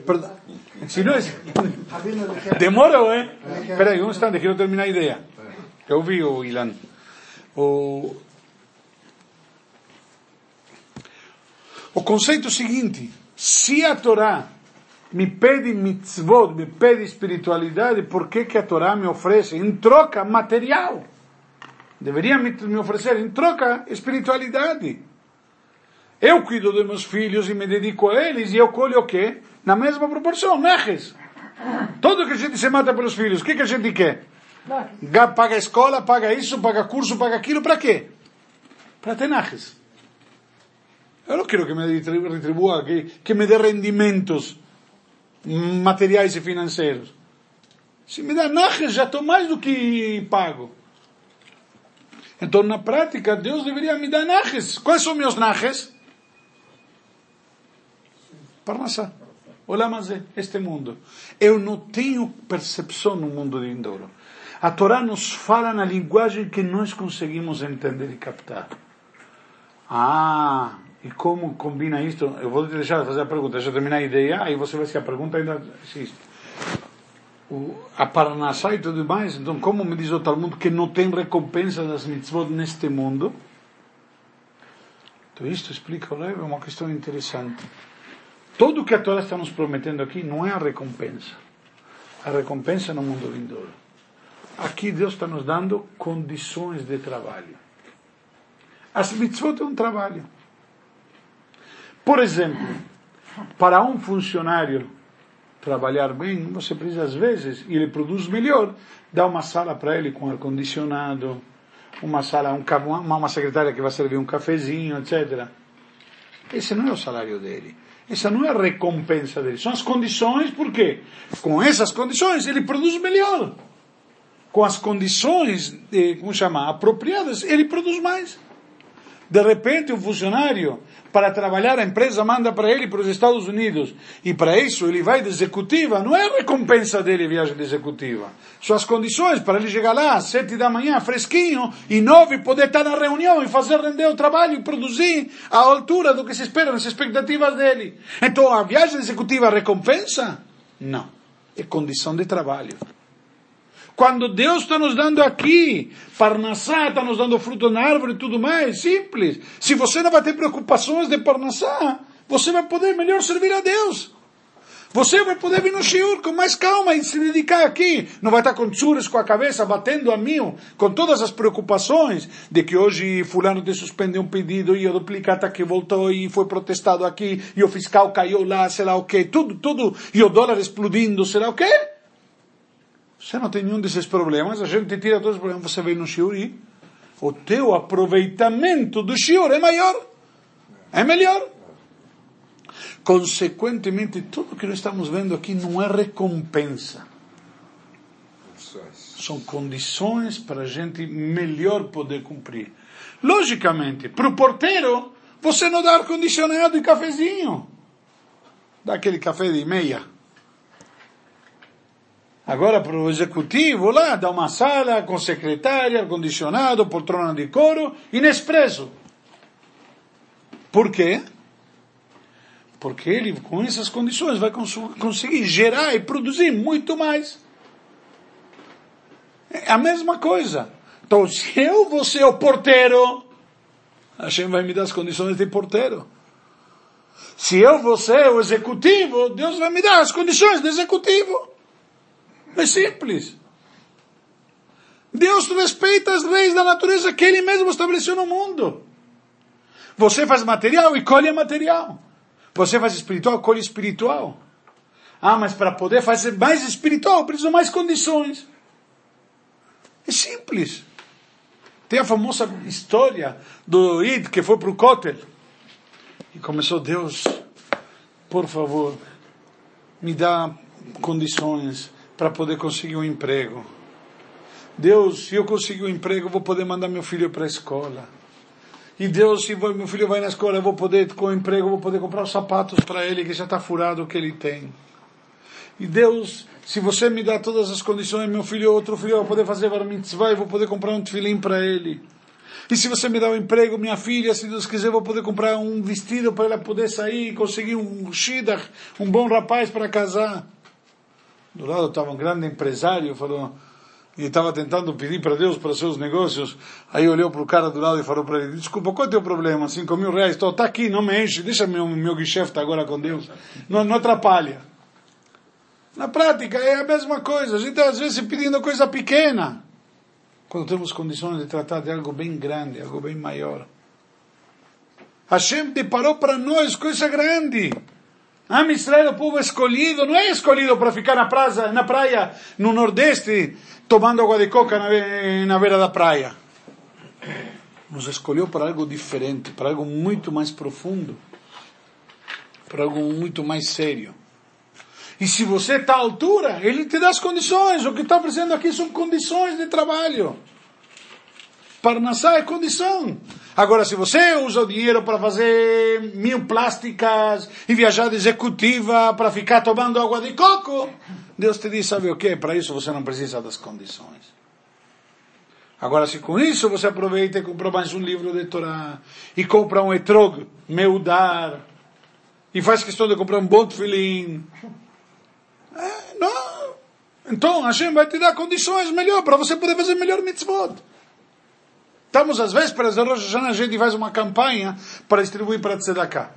Perdão. Existe... Demorou, hein? Espera aí, um instante, quero terminar a ideia. Eu vi o Ilan. O... o conceito seguinte: se a Torá me pede mitzvot, me pede espiritualidade, por que, que a Torá me oferece em troca material? Deveria me oferecer em troca espiritualidade. Eu cuido dos meus filhos e me dedico a eles e eu colho o quê? Na mesma proporção, neches. Tudo que a gente se mata pelos filhos, o que, que a gente quer? Paga escola, paga isso, paga curso, paga aquilo, para quê? Para ter naches. Eu não quero que me retribua, que, que me dê rendimentos materiais e financeiros. Se me dá naches, já estou mais do que pago. Então, na prática, Deus deveria me dar naches. Quais são meus naches? Parnassá. Mas este mundo. Eu não tenho percepção no mundo de Indouro. A Torá nos fala na linguagem que nós conseguimos entender e captar. Ah, e como combina isto? Eu vou deixar de fazer a pergunta, eu terminar a ideia, aí você vai se a pergunta ainda existe. O, a Parnassá e tudo mais, então como me diz o Talmud que não tem recompensa das mitzvot neste mundo? Então isto explica, é uma questão interessante. Tudo que a Torá está nos prometendo aqui não é a recompensa. A recompensa no mundo vindouro. Aqui Deus está nos dando condições de trabalho. As mitzvot é um trabalho. Por exemplo, para um funcionário trabalhar bem, você precisa, às vezes, e ele produz melhor, dar uma sala para ele com ar-condicionado, uma sala, um, uma, uma secretária que vai servir um cafezinho, etc. Esse não é o salário dele. Essa não é a recompensa dele. São as condições, por quê? Com essas condições ele produz melhor. Com as condições, como chama, apropriadas, ele produz mais. De repente, um funcionário, para trabalhar, a empresa manda para ele para os Estados Unidos. E para isso ele vai de executiva. Não é a recompensa dele viagem de executiva. São as condições para ele chegar lá às sete da manhã, fresquinho, e nove, poder estar na reunião e fazer render o trabalho e produzir à altura do que se espera, nas expectativas dele. Então, a viagem executiva é recompensa? Não. É condição de trabalho. Quando Deus está nos dando aqui, Parnassá está nos dando fruto na árvore e tudo mais, simples. Se você não vai ter preocupações de Parnassá, você vai poder melhor servir a Deus. Você vai poder vir no shiur com mais calma e se dedicar aqui. Não vai estar com tsuras com a cabeça, batendo a mil, com todas as preocupações de que hoje fulano te suspendeu um pedido e o duplicata que voltou e foi protestado aqui e o fiscal caiu lá, sei lá o quê, tudo, tudo, e o dólar explodindo, sei lá o quê. Você não tem nenhum desses problemas, a gente tira todos os problemas, você vem no shiur e o teu aproveitamento do shiur é maior, é melhor. Consequentemente, tudo que nós estamos vendo aqui não é recompensa. São condições para a gente melhor poder cumprir. Logicamente, para o porteiro, você não dá ar-condicionado e cafezinho. Dá aquele café de meia. Agora para o executivo lá, dá uma sala com secretária, ar-condicionado, poltrona de couro e. Por quê? Porque ele, com essas condições, vai cons conseguir gerar e produzir muito mais. É a mesma coisa. Então, se eu vou ser o porteiro, a Hashem vai me dar as condições de porteiro. Se eu vou ser o executivo, Deus vai me dar as condições de executivo. É simples. Deus respeita as leis da natureza que Ele mesmo estabeleceu no mundo. Você faz material e colhe material. Você faz espiritual, colhe espiritual. Ah, mas para poder fazer mais espiritual, preciso mais condições. É simples. Tem a famosa história do Id que foi para o Kotel. E começou, Deus, por favor, me dá condições para poder conseguir um emprego. Deus, se eu conseguir um emprego, eu vou poder mandar meu filho para a escola. E Deus, se meu filho vai na escola, eu vou poder, com o emprego, eu vou poder comprar os sapatos para ele, que já está furado o que ele tem. E Deus, se você me dá todas as condições, meu filho, outro filho, eu vou poder fazer bar mitzvah, eu vou poder comprar um tefilim para ele. E se você me dá um emprego, minha filha, se Deus quiser, eu vou poder comprar um vestido para ela poder sair e conseguir um shidach, um bom rapaz para casar. Do lado estava um grande empresário, falou, e estava tentando pedir para Deus para seus negócios. Aí olhou para o cara do lado e falou para ele: Desculpa, qual é o teu problema? Cinco mil reais, está aqui, não me enche, deixa meu, meu guichefta agora com Deus. Não, não atrapalha. Na prática é a mesma coisa. A gente às vezes pedindo coisa pequena. Quando temos condições de tratar de algo bem grande, algo bem maior. Hashem deparou para nós coisa grande. Am Israel, o povo escolhido, não é escolhido para ficar na praia, na praia no Nordeste, tomando água de coca na, na beira da praia. Nos escolheu para algo diferente, para algo muito mais profundo, para algo muito mais sério. E se você está à altura, ele te dá as condições. O que está oferecendo aqui são condições de trabalho. Parnassá é condição. Agora, se você usa o dinheiro para fazer mil plásticas e viajar de executiva para ficar tomando água de coco, Deus te diz, sabe o que? Para isso você não precisa das condições. Agora, se com isso você aproveita e compra mais um livro de Torá, e compra um etrog, meudar, e faz questão de comprar um bom tefilim, é, não. Então Hashem vai te dar condições melhor para você poder fazer melhor mitzvot. Estamos às vésperas de Rosh Hashanah, a gente faz uma campanha para distribuir para Tzedakah.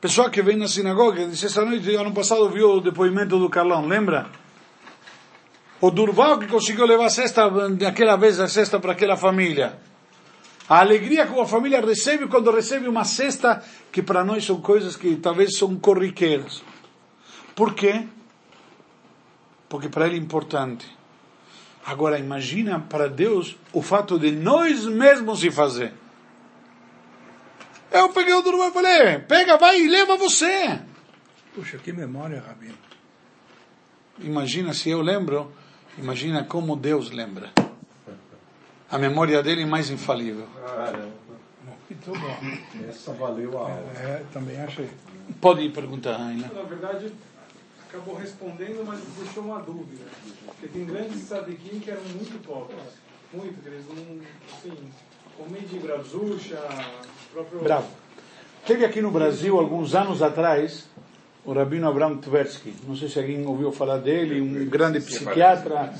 Pessoa que vem na sinagoga, disse essa noite, ano passado viu o depoimento do Carlão, lembra? O Durval que conseguiu levar a cesta, daquela vez a cesta para aquela família. A alegria que a família recebe quando recebe uma cesta que para nós são coisas que talvez são corriqueiras. Por quê? Porque para ele é importante. Agora imagina para Deus o fato de nós mesmos se fazer. Eu peguei o Durval e falei, pega, vai e leva você. Puxa, que memória, Rabino. Imagina se eu lembro, imagina como Deus lembra. A memória dele é mais infalível. Muito bom. Essa valeu a aula. É, também achei. Pode perguntar, Aina. Na verdade, acabou respondendo, mas deixou uma dúvida. Porque tem grandes sadiquim que eram muito pobres. Muito, que eles não, assim, comem de brazucha, próprio... Bravo. Teve aqui no Brasil, alguns anos atrás, o Rabino Abraham Tversky. Não sei se alguém ouviu falar dele, um grande psiquiatra.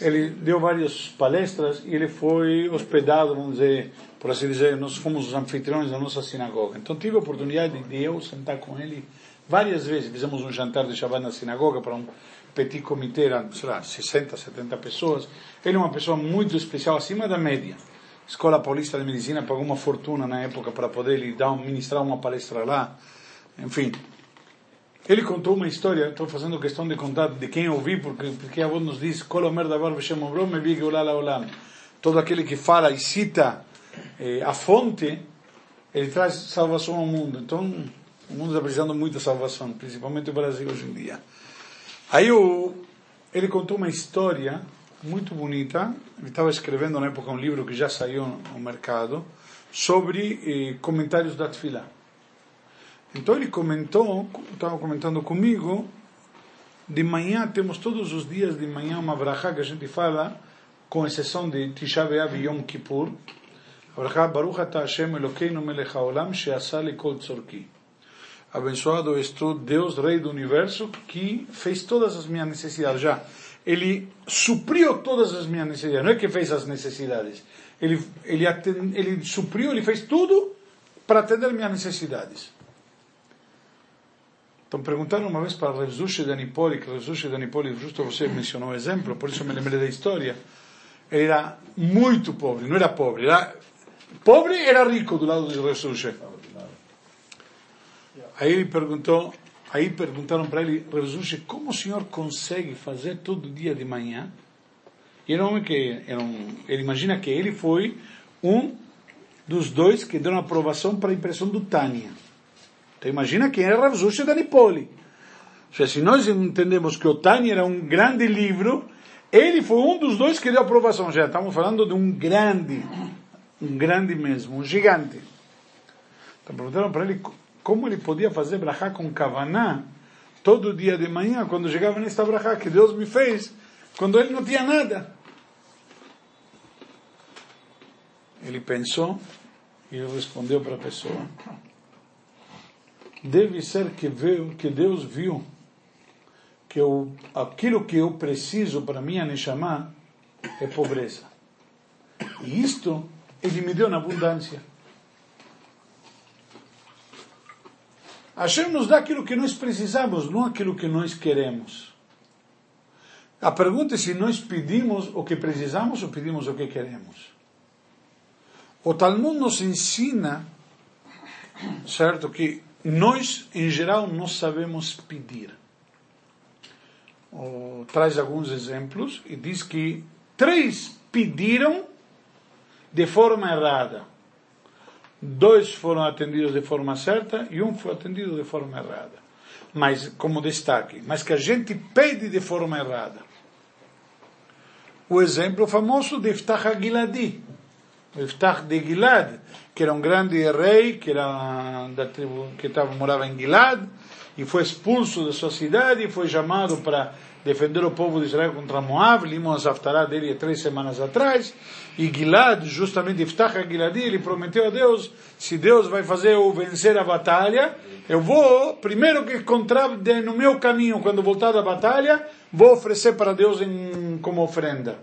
Ele deu várias palestras e ele foi hospedado, vamos dizer, por assim dizer, nós fomos os anfitriões da nossa sinagoga. Então tive a oportunidade de eu sentar com ele várias vezes. Fizemos um jantar de Shabbat na sinagoga para um petit comitê, eram, sei lá, 60, 70 pessoas. Ele é uma pessoa muito especial, acima da média. Escola Paulista de Medicina pagou uma fortuna na época para poder ele dar, ministrar uma palestra lá. Enfim, ele contou uma história, estou fazendo questão de contar de quem ouvi, porque, porque a voz nos diz. Todo aquele que fala e cita eh, a fonte, ele traz salvação ao mundo. Então, o mundo está precisando muito de salvação, principalmente o Brasil hoje em dia. Aí o, ele contou uma história muito bonita. Ele estava escrevendo na época um livro que já saiu no mercado sobre eh, comentários da Tfilá. Então ele comentou, estava comentando comigo, de manhã temos todos os dias de manhã uma brachá que a gente fala, com exceção de Tisha B'Av e Yom Kippur, brachá Baruch Ata Hashem Elokeinu Melech HaOlam She'asa Kol Tzorki. Abençoado és tu, Deus, Rei do Universo, que fez todas as minhas necessidades já. Ele supriu todas as minhas necessidades. Não é que fez as necessidades. Ele, ele, atend, ele supriu, ele fez tudo para atender minhas necessidades. Então perguntaram uma vez para Revzushi de Anipoli, que Revzushi de Anipoli, justo você mencionou o exemplo, por isso me lembrei da história. Ele era muito pobre, não era pobre, era pobre era rico do lado de Revzushi. Aí ele perguntou, aí perguntaram para ele, Revzushi, como o senhor consegue fazer todo dia de manhã? E era um homem que, era um, ele imagina que ele foi um dos dois que deram aprovação para a impressão do Tânia. Então imagina quem era Rav Zushi da Nipoli. Seja, se nós entendemos que o Tânia era um grande livro, ele foi um dos dois que deu aprovação. Já estamos falando de um grande, um grande mesmo, um gigante. Então perguntaram para ele como ele podia fazer brachá com kavaná todo dia de manhã, quando chegava nesta brachá que Deus me fez, quando ele não tinha nada. Ele pensou e respondeu para a pessoa. Deve ser que, veio, que Deus viu que eu, aquilo que eu preciso para minha Neshama é pobreza. E isto Ele me deu na abundância. Hashem nos dá aquilo que nós precisamos, não aquilo que nós queremos. A pergunta é se nós pedimos o que precisamos ou pedimos o que queremos. O Talmud nos ensina, certo, que nós, em geral, não sabemos pedir. Traz alguns exemplos e diz que três pediram de forma errada dois foram atendidos de forma certa e um foi atendido de forma errada. Mas, como destaque, mas que a gente pede de forma errada. O exemplo famoso de Iftach Giladi, Iftach de Gilad, que era um grande rei, que era da tribo que estava, morava em Gilad, e foi expulso da sua cidade e foi chamado para defender o povo de Israel contra Moab, limos a Haftarah dele três semanas atrás, e Gilad, justamente Iftach Giladi, ele prometeu a Deus, se Deus vai fazer eu vencer a batalha, eu vou, primeiro que encontrar no meu caminho, quando voltar da batalha, vou oferecer para Deus em, como ofrenda.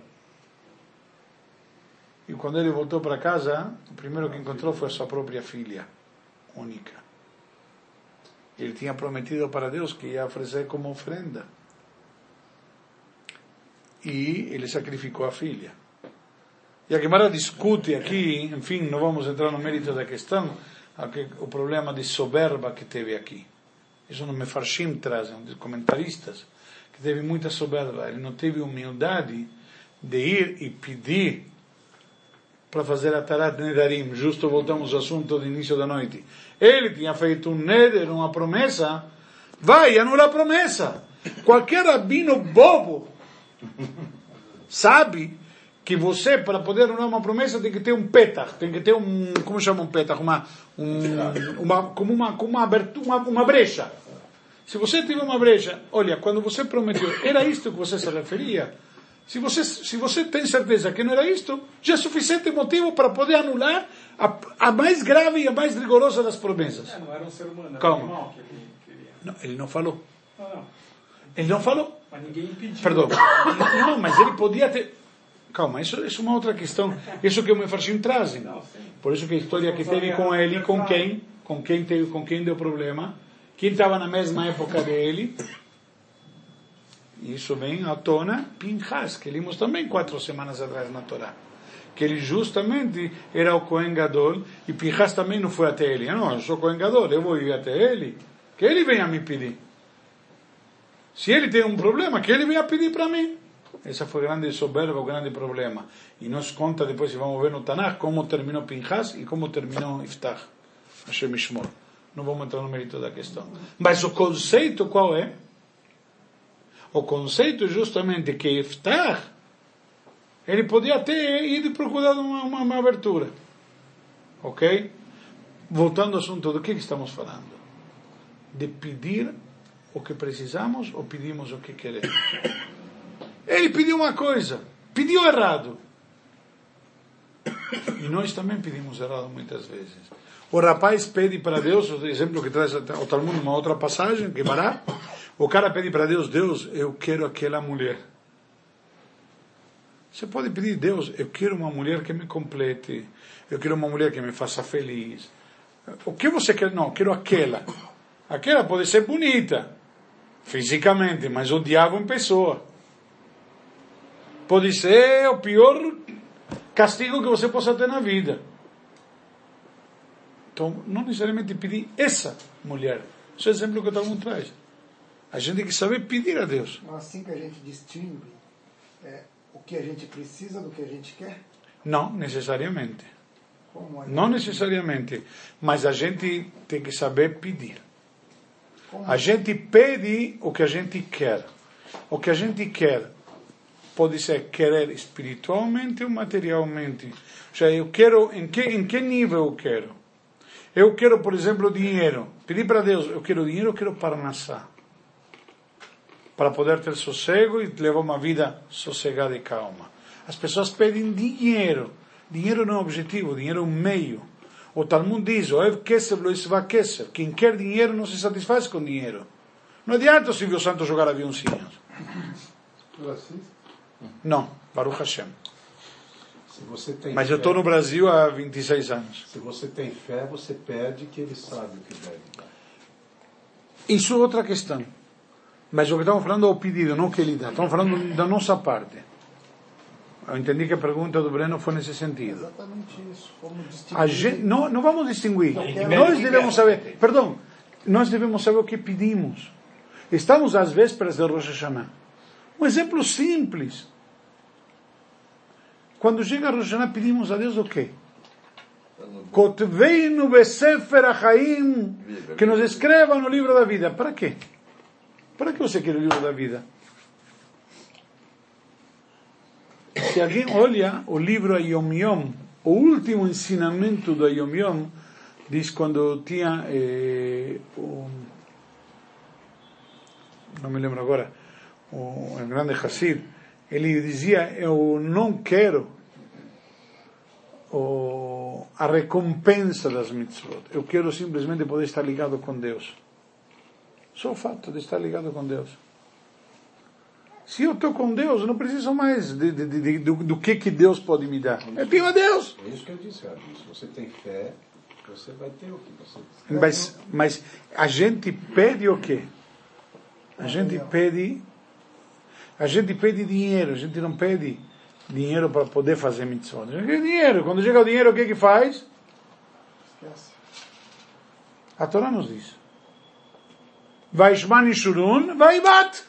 E quando ele voltou para casa, o primeiro que encontrou foi a sua própria filha, única. Ele tinha prometido para Deus que ia oferecer como ofrenda e ele sacrificou a filha. E a Gemara discute aqui, enfim, não vamos entrar no mérito da questão, o problema de soberba que teve aqui. Isso no Mefarshim trazem, os comentaristas, que teve muita soberba. Ele não teve humildade de ir e pedir para fazer a Tarat Nedarim. Justo voltamos ao assunto do início da noite. Ele tinha feito um Neder, uma promessa, vai anular a promessa. Qualquer rabino bobo Sabe que você, para poder honrar uma promessa, tem que ter um petach, tem que ter um, como chama um petach? Uma, um, uma, como uma, como uma, abertura, uma, uma brecha. Se você tiver uma brecha, olha, quando você prometeu, era isto que você se referia? Se você, se você tem certeza que não era isto, já é suficiente motivo para poder anular a, a mais grave e a mais rigorosa das promessas. É, não era um ser humano, era Calma. um animal que ele queria. Não, ele não falou. Não. Ele não falou. Mas ninguém impediu. Perdão. Não, mas ele podia ter. Calma, isso, isso é uma outra questão. Isso que o Mefarshim trazem. Por isso que a história que teve com ele, com quem, com quem teve, com quem deu problema, quem estava na mesma época dele. Isso vem à tona Pinchas, que limos também quatro semanas atrás na Torá. Que ele justamente era o Kohen Gadol, e Pinchas também não foi até ele. Não, eu sou Kohen Gadol, eu vou ir até ele, que ele venha me pedir. Se ele tem um problema, que ele venha pedir para mim. Essa foi grande soberba, o grande problema. E nos conta depois, se vamos ver no Tanakh, como terminou Pinchas e como terminou Iftach. Hashem Ishmor. Não vamos entrar no mérito da questão. Mas o conceito qual é? O conceito justamente que Iftach, ele podia ter ido procurar uma, uma, uma abertura. Ok? Voltando ao assunto do que, que estamos falando? De pedir o que precisamos ou pedimos o que queremos? Ele pediu uma coisa, pediu errado. E nós também pedimos errado muitas vezes. O rapaz pede para Deus, o exemplo que traz o Talmud numa outra passagem, que vará, o cara pede para Deus, Deus, eu quero aquela mulher. Você pode pedir, Deus, eu quero uma mulher que me complete, eu quero uma mulher que me faça feliz. O que você quer? Não, eu quero aquela. Aquela pode ser bonita, fisicamente, mas o diabo em pessoa. Pode ser o pior castigo que você possa ter na vida. Então, não necessariamente pedir essa mulher. Esse é o exemplo que todo mundo traz. A gente tem que saber pedir a Deus. Não assim que a gente distingue é, o que a gente precisa do que a gente quer? Não necessariamente. É? Não necessariamente. Mas a gente tem que saber pedir. A gente pede o que a gente quer. O que a gente quer pode ser querer espiritualmente ou materialmente. Ou seja, eu quero, em que, em que nível eu quero? Eu quero, por exemplo, dinheiro. Pedir para Deus, eu quero dinheiro, eu quero parnassá. Para poder ter sossego e levar uma vida sossegada e calma. As pessoas pedem dinheiro, Dinheiro não é objetivo, dinheiro é um meio. O Talmud diz, Oev Kesef lo Isva Kesef. Quem quer dinheiro não se satisfaz com dinheiro. Não adianta o Silvio Santos jogar aviãozinhos. Não, Baruch Hashem. Tem Mas eu estou no Brasil há 26 anos. Se você tem fé, você pede que ele sabe o que deve dar. Isso é outra questão. Mas o que estamos falando é o pedido, não o que ele dá. Estamos falando da nossa parte. Eu entendi que a pergunta do Breno foi nesse sentido. Exatamente isso. Como A distinguir. gente, não, não vamos distinguir. quero- Nós devemos saber, perdão, nós devemos saber o que pedimos. Estamos às vésperas de Rosh Hashanah. Um exemplo simples. Quando chega Rosh Hashanah, pedimos a Deus o quê? Kotveinu besefer achaim, que nos escreva no livro da vida. Para quê? Para que você quer o livro da vida? Se alguém olha o livro Yom Yom, o último ensinamento do Yom Yom, diz quando tinha eh, o, não me lembro agora, o, o grande Hassid, ele dizia, eu não quero a recompensa das mitzvot, eu quero simplesmente poder estar ligado com Deus. Só o fato de estar ligado com Deus. Se eu estou com Deus, eu não preciso mais de, de- de- do, do que, que Deus pode me dar. Eu tenho a Deus. É isso que eu disse, Rabi. Se você tem fé, você vai ter o que você Mas, mas a gente pede o quê? A gente pede, a gente pede dinheiro, a gente não pede dinheiro para poder fazer mitzvot. A gente quer dinheiro. Quando chega o dinheiro, o que que faz? Esquece. A Torá nos diz. Vai Shman e Shurun, vai bat.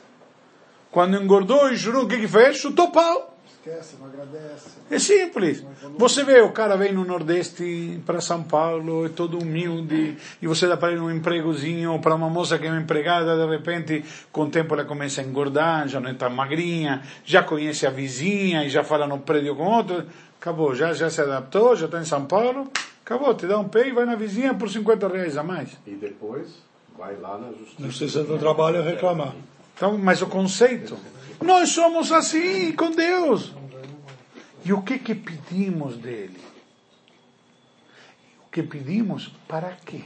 Quando engordou o Shurun, o que que fez? Chutou pau. Esquece, não agradece. É simples. Você vê, o cara vem no Nordeste para São Paulo, é todo humilde, e você dá para ele um empregozinho, para uma moça que é uma empregada, de repente, com o tempo ela começa a engordar, já não é tão magrinha, já conhece a vizinha e já fala no prédio com outro. Acabou, já, já se adaptou, já está em São Paulo, acabou, te dá um pé e vai na vizinha por 50 reais a mais. E depois vai lá na justiça. Na Justiça do Trabalho reclamar. Então, mas o conceito, nós somos assim com Deus. E o que que pedimos dele? O que pedimos para quê?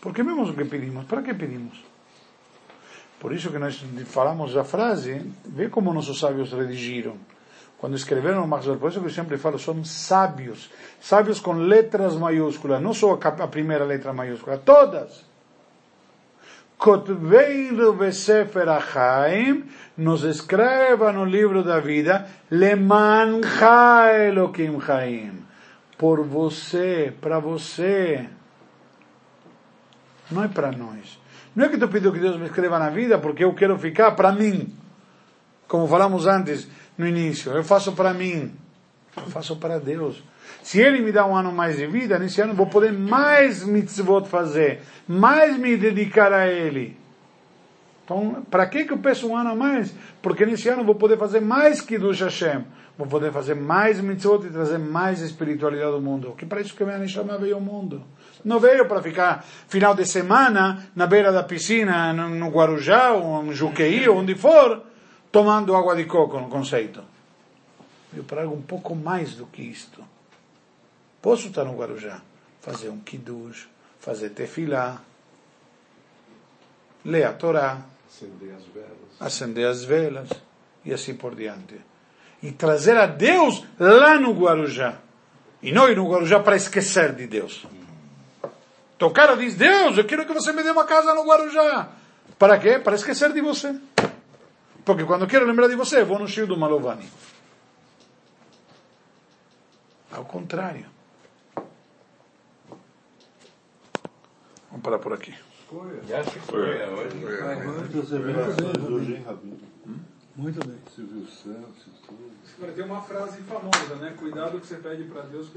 Porque mesmo o que pedimos, para que pedimos? Por isso que nós falamos a frase, vê como nossos sábios redigiram. Quando escreveram Maxwell, por isso que eu sempre falo, são sábios. Sábios com letras maiúsculas, não só a primeira letra maiúscula, todas. Kotveinu besefer achaim, nos escreva no livro da vida, lemancha Elokim chaim, por você, para você. Não é para nós. Não é que eu pedindo que Deus me escreva na vida porque eu quero ficar para mim. Como falamos antes, no início, eu faço para mim. Eu faço para Deus. Se Ele me dá um ano mais de vida, nesse ano eu vou poder mais mitzvot fazer, mais me dedicar a Ele. Então, para que que eu peço um ano a mais? Porque nesse ano eu vou poder fazer mais que do Hashem. Vou poder fazer mais mitzvot e trazer mais espiritualidade ao mundo. Que para isso que a Neshama veio ao mundo. Não veio para ficar final de semana na beira da piscina, no Guarujá, ou no Juqueí, ou onde for, tomando água de coco, no conceito. Veio para algo um pouco mais do que isto. Posso estar no Guarujá, fazer um kiddush, fazer tefilá, ler a Torá, Acender as velas. acender as velas e assim por diante. E trazer a Deus lá no Guarujá. E não ir no Guarujá para esquecer de Deus. Então o cara diz, Deus, eu quero que você me dê uma casa no Guarujá. Para quê? Para esquecer de você. Porque quando quero lembrar de você, vou no Shio do Malovani. Ao contrário. Vamos parar por aqui. Já foi, é hoje. Muitas revelações hoje, hein, Rabino? Muito bem. Silvio Santos tudo. Tem uma frase famosa, né? Cuidado que você pede para Deus